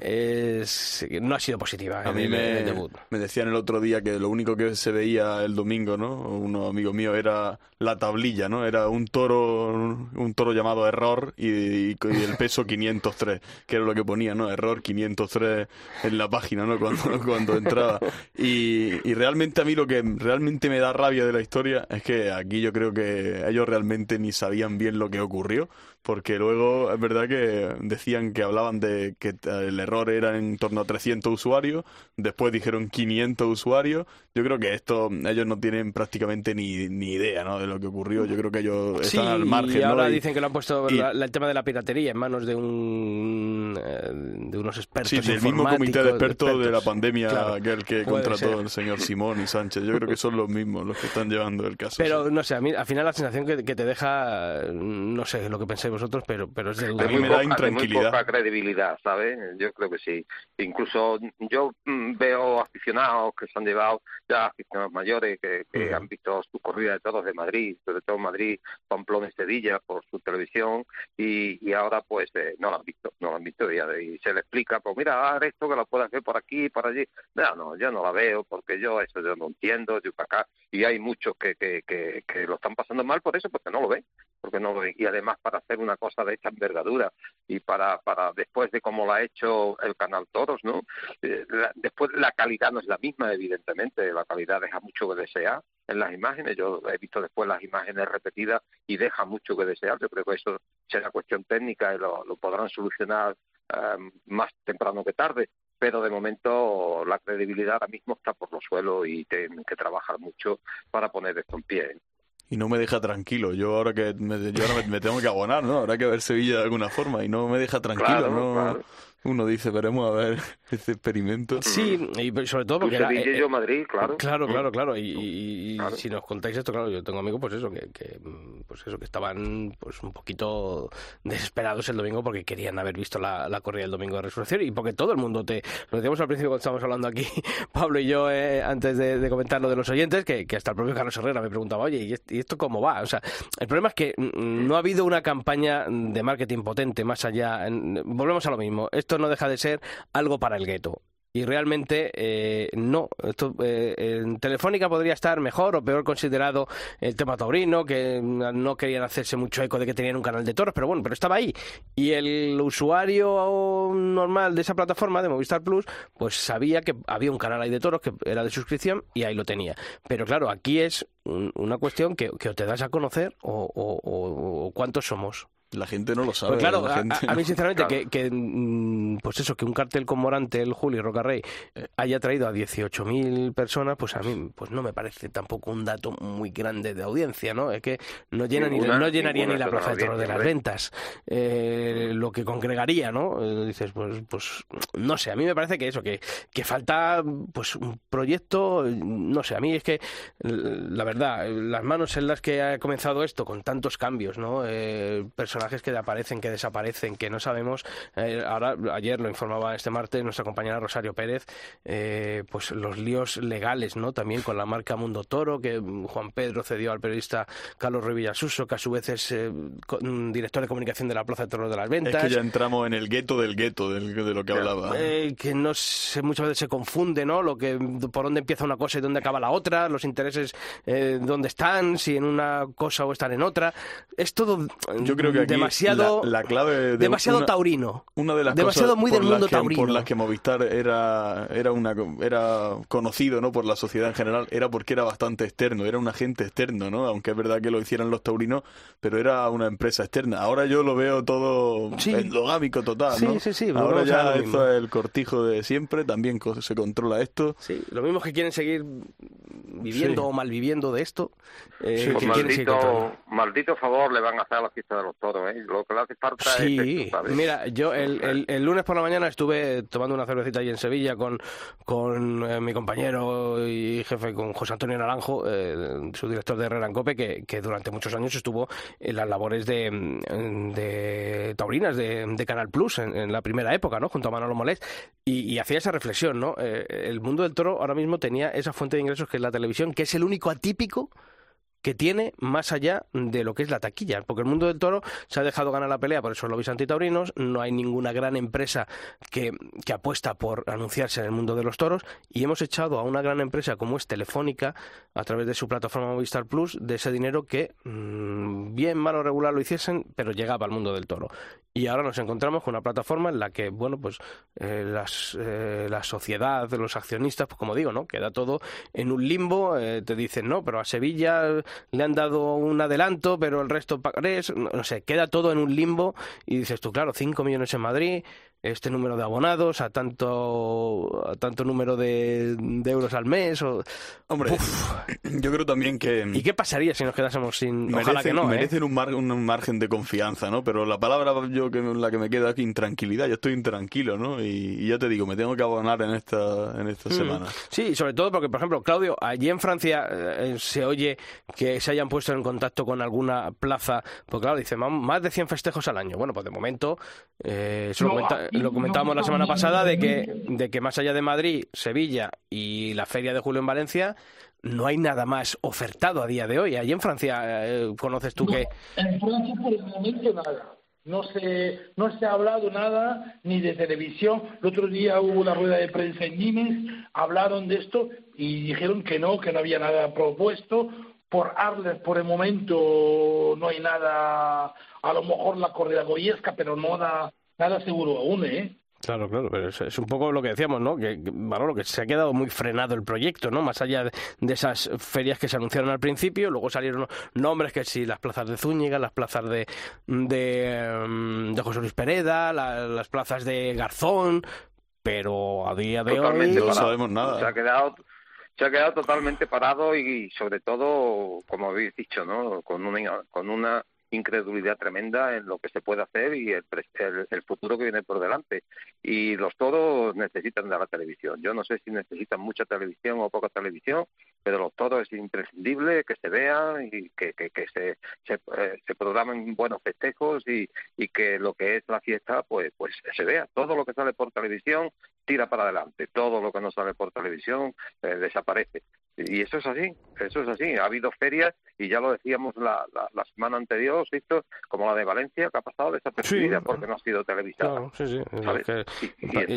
es no ha sido positiva a mí me, me decían el otro día que lo único que se veía el domingo no uno amigo mío era la tablilla no era un toro un toro llamado error y, el peso [LAUGHS] 503 que era lo que ponía no error 503 en la página no cuando [LAUGHS] cuando entraba. Y, y realmente a mí lo que realmente me da rabia de la historia es que aquí yo creo que ellos realmente ni sabían bien lo que ocurrió porque luego es verdad que decían que hablaban de que el error era en torno a 300 usuarios, después dijeron 500 usuarios. Yo creo que esto ellos no tienen prácticamente ni, ni idea ¿no? de lo que ocurrió. Yo creo que ellos están al margen. Y ahora dicen que lo han puesto el tema de la piratería en manos de un eh, de unos expertos. Sí, del mismo comité de expertos de, la pandemia aquel que contrató el señor Simón y Sánchez. Yo creo que son los mismos los que están llevando el caso. Pero no sé, a mí al final la sensación que, que te deja, no sé lo que pensáis vosotros, pero, pero es duda. Muy, muy poca credibilidad, ¿sabes? Yo creo que sí. Incluso yo mm, veo aficionados que se han llevado, ya aficionados mayores, que, han visto su corrida de todos de Madrid, sobre todo Madrid, Pamplona y Sevilla, por su televisión, y, y ahora pues eh, no lo han visto, no lo han visto y, y se le explica, pues mira, haz esto que lo puedes hacer por aquí, por allí. No, no, yo no la veo porque yo eso yo no entiendo, yo para acá, y hay muchos que, que, que, que lo están pasando mal por eso, porque no lo ven, porque no lo ven. Y además para hacer una cosa de esta envergadura y para, para después de cómo lo ha hecho el canal Toros, ¿no? Eh, después la calidad no es la misma, evidentemente, la calidad deja mucho que desear en las imágenes, yo he visto después las imágenes repetidas y deja mucho que desear, yo creo que eso será cuestión técnica y lo, podrán solucionar eh, más temprano que tarde, pero de momento la credibilidad ahora mismo está por los suelos y tienen que trabajar mucho para poner esto en pie y no me deja tranquilo. Yo ahora que me, yo ahora me, tengo que abonar, ¿no? Habrá que ver Sevilla de alguna forma y no me deja tranquilo, ¿no? Uno dice, veremos a ver [LAUGHS] este experimento. Sí, y sobre todo porque... Era, eh, yo Madrid, claro. Claro, claro, claro. Y, si nos contáis esto, claro, yo tengo amigos, pues eso, que, pues eso, que estaban pues un poquito desesperados el domingo porque querían haber visto la, la corrida del domingo de resurrección y porque todo el mundo te... Lo decíamos al principio cuando estábamos hablando aquí, [LAUGHS] Pablo y yo, eh, antes de, comentar lo de los oyentes, que, que hasta el propio Carlos Herrera me preguntaba, oye, ¿y esto cómo va? O sea, el problema es que no ha habido una campaña de marketing potente más allá. Volvemos a lo mismo. Esto no deja de ser algo para el gueto. Y realmente eh, no. Esto, eh, en Telefónica podría estar mejor o peor considerado el tema taurino, que no querían hacerse mucho eco de que tenían un canal de toros, pero bueno, pero estaba ahí. Y el usuario normal de esa plataforma, de Movistar Plus, pues sabía que había un canal ahí de toros que era de suscripción y ahí lo tenía. Pero claro, aquí es una cuestión que, que te das a conocer o cuántos somos. La gente no lo sabe. Pues claro, a, mí sinceramente que, mm, pues eso, que un cartel con Morante, el Juli Rocarrey eh, haya traído a 18.000 personas, pues a mí pues no me parece tampoco un dato muy grande de audiencia, ¿no? Es que no, llena ni, no llenaría ni la plaza de toros de las ventas, eh, lo que congregaría, ¿no? Eh, dices, pues, pues no sé, a mí me parece que eso, que, que falta pues un proyecto, no sé, a mí es que la verdad, las manos en las que ha comenzado esto con tantos cambios, ¿no? Eh, personajes que aparecen, que desaparecen, que no sabemos. Eh, ahora, ayer lo informaba este martes nuestra compañera Rosario Pérez, eh, pues los líos legales, ¿no? También con la marca Mundo Toro, que Juan Pedro cedió al periodista Carlos Ruiz Villasuso, que a su vez es eh, director de comunicación de la Plaza de Toros de las Ventas. Es que ya entramos en el gueto del gueto de lo que hablaba. que no se, muchas veces se confunde, ¿no? Lo que, por dónde empieza una cosa y dónde acaba la otra, los intereses dónde están, si en una cosa o están en otra. Es todo Yo creo que demasiado, la, clave demasiado taurino. Una de las demasiado cosas muy del mundo taurino. Por las que Movistar era, era, una, era conocido ¿no? por la sociedad en general, era porque era bastante externo, era un agente externo, ¿no? aunque es verdad que lo hicieran los taurinos, pero era una empresa externa. Ahora yo lo veo todo endogámico total. ¿no? Sí, sí, Ahora ya eso es el cortijo de siempre, también se controla esto. Sí, lo mismo que quieren seguir viviendo o malviviendo de esto. Eh, maldito, maldito favor le van a hacer a la fiesta de los toros, ¿eh? Lo que le hace falta sí. Mira, yo el, el, lunes por la mañana estuve tomando una cervecita allí en Sevilla con, con eh, mi compañero y jefe, con José Antonio Naranjo, eh, su director de Herrera Cope, que, que, durante muchos años estuvo en las labores de, de taurinas de, de, Canal Plus en, la primera época, ¿no? Junto a Manolo Molés, y, y hacía esa reflexión, ¿no? el mundo del toro ahora mismo tenía esa fuente de ingresos que es la televisión, que es el único atípico que tiene más allá de lo que es la taquilla, porque el mundo del toro se ha dejado ganar la pelea por esos lobbies antitaurinos, no hay ninguna gran empresa que, que, apuesta por anunciarse en el mundo de los toros y hemos echado a una gran empresa como es Telefónica a través de su plataforma Movistar Plus de ese dinero que mm, bien, mal o regular lo hiciesen, pero llegaba al mundo del toro. Y ahora nos encontramos con una plataforma en la que, bueno, pues eh, las, eh, la sociedad, los accionistas, pues como digo, ¿no? Queda todo en un limbo, eh, te dicen, no, pero a Sevilla le han dado un adelanto, pero el resto pagarés, no sé, queda todo en un limbo y dices tú, claro, 5 millones en Madrid, este número de abonados, a tanto, a tanto número de, euros al mes. O... Hombre, [CLEARS THROAT] yo creo también que... ¿Y qué pasaría si nos quedásemos sin... Merecen, Ojalá que no, ¿eh? merecen un, un, margen de confianza, ¿no? Pero la palabra yo que la que me queda aquí, intranquilidad. Yo estoy intranquilo, ¿no? Y, ya te digo, me tengo que abonar en esta, en esta mm. semana. Sí, sobre todo porque, por ejemplo, Claudio, allí en Francia eh, se oye que se hayan puesto en contacto con alguna plaza, porque claro, dice, más de 100 festejos al año. Bueno, pues de momento, eh, eso lo comenta, lo comentábamos la semana pasada de que, de que más allá de Madrid, Sevilla y la Feria de Julio en Valencia, no hay nada más ofertado a día de hoy. Allí en Francia, eh, ¿conoces tú que...? En Francia por el momento nada. No se, no se ha hablado nada ni de televisión. El otro día hubo una rueda de prensa en Nimes, hablaron de esto y dijeron que no, que no había nada propuesto. Por Arles, por el momento, no hay nada, a lo mejor la corrida goyesca, pero no da, nada seguro aún, ¿eh? Claro, claro, pero es, un poco lo que decíamos, ¿no? Que, bueno, que se ha quedado muy frenado el proyecto, ¿no? Más allá de, esas ferias que se anunciaron al principio, luego salieron nombres que sí, las plazas de Zúñiga, las plazas de, de, mm, José Luis Pereda, las plazas de Garzón, pero a día de hoy no sabemos nada. Se ha quedado se ha quedado totalmente parado y sobre todo, como habéis dicho, ¿no? Con una, con una incredulidad tremenda en lo que se puede hacer y el, el, futuro que viene por delante. Y los toros necesitan de la televisión. Yo no sé si necesitan mucha televisión o poca televisión, pero los toros es imprescindible que se vean y que, que, se, se, eh, se, programen buenos festejos y, y que lo que es la fiesta pues, pues se vea. Todo lo que sale por televisión tira para adelante. Todo lo que no sale por televisión eh, desaparece. Y eso es así, eso es así. Ha habido ferias, y ya lo decíamos la, la, semana anterior, visto como la de Valencia, que ha pasado desapercibida porque no ha sido televisada. sí, sí.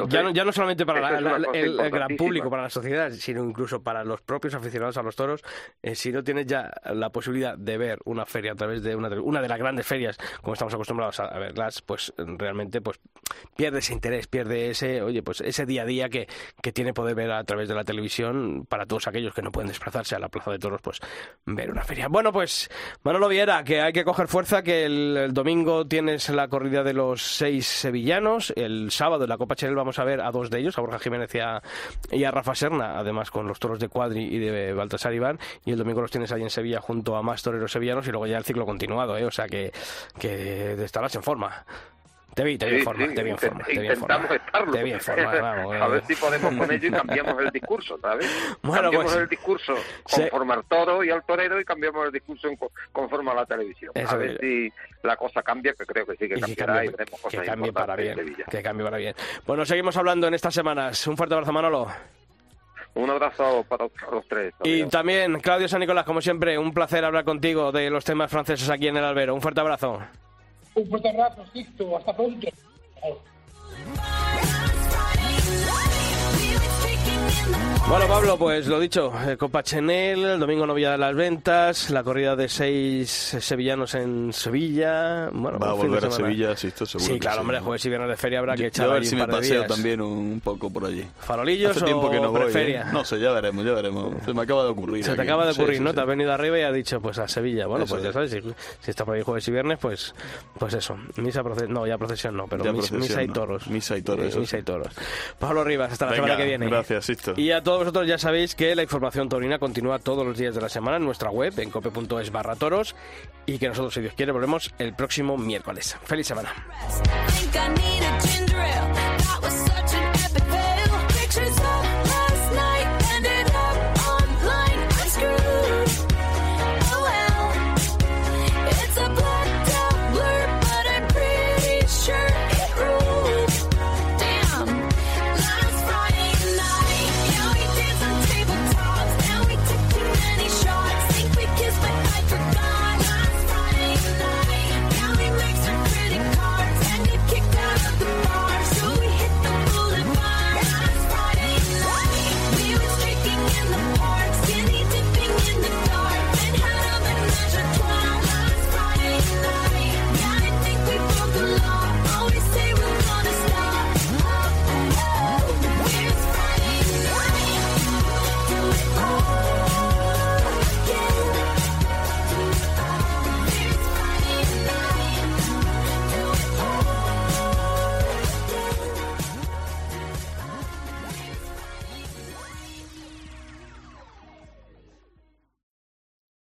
ya, no, ya, no, solamente para el, gran público, para la sociedad, sino incluso para los propios aficionados a los toros, eh, si no tienes ya la posibilidad de ver una feria a través de una, una de las grandes ferias, como estamos acostumbrados a, verlas, pues realmente pues pierde ese interés, pierde ese, oye, pues ese día a día que, que tiene poder ver a través de la televisión para todos aquellos que no pueden desplazarse a la Plaza de Toros, pues ver una feria. Bueno, pues Manolo Viera, que hay que coger fuerza, que el, domingo tienes la corrida de los seis sevillanos, el sábado en la Copa Chenel vamos a ver a dos de ellos, a Borja Jiménez y a, Rafa Serna, además con los toros de Cuadri y de Baltasar Iván, y el domingo los tienes ahí en Sevilla junto a más toreros sevillanos y luego ya el ciclo continuado, ¿eh? o sea que, que estarás en forma. Te vi, te vi en forma, te vi en forma. Te vi en forma. Intentamos estarlo. Te vi en forma, [LAUGHS] vamos, a ver si podemos con ello y [LAUGHS] cambiamos el discurso, ¿sabes? Bueno, cambiamos pues- el discurso Sí. conforme al toro y al torero y cambiamos el discurso conforme a la televisión. Eso a ver es. si la cosa cambia, que creo que sí que Y que cambiará cambie, y veremos cosas que cambie para bien. Que cambie para bien. Bueno, seguimos hablando en estas semanas. Un fuerte abrazo, Manolo. Un abrazo para los tres. Y también, Claudio San Nicolás, como siempre, un placer hablar contigo de los temas franceses aquí en el Albero. Un fuerte abrazo. Un fuerte abrazo, Sixto. Hasta pronto. Bueno, Pablo, pues lo dicho, eh, Copa Chenel, el domingo novia de las ventas, la corrida de seis sevillanos en Sevilla. Bueno, Va a volver a. Sevilla, sí, esto seguro. Sí, que claro, sí. hombre, jueves y viernes de feria habrá que echar yo a ver si me paseo también un poco por allí. ¿Farolillos Hace tiempo o que no voy. ¿eh? No sé, ya veremos, ya veremos. Se me acaba de ocurrir. Se te aquí. acaba de ocurrir, sí, ¿no? sí. Te has venido arriba y has dicho, pues a Sevilla. Bueno, Eso pues ya es. sabes, si, si está por ahí jueves y viernes, pues pues eso. Misa procesión, no, ya procesión no, pero mis- procesión, misa y toros. Misa y toros, eso misa y toros. Pablo Rivas, hasta la Venga, semana que viene. Gracias, Sisto. Y a todos vosotros ya sabéis que la información taurina continúa todos los días de la semana en nuestra web, en cope.es barra toros, y que nosotros, si Dios quiere, volvemos el próximo miércoles. ¡Feliz semana!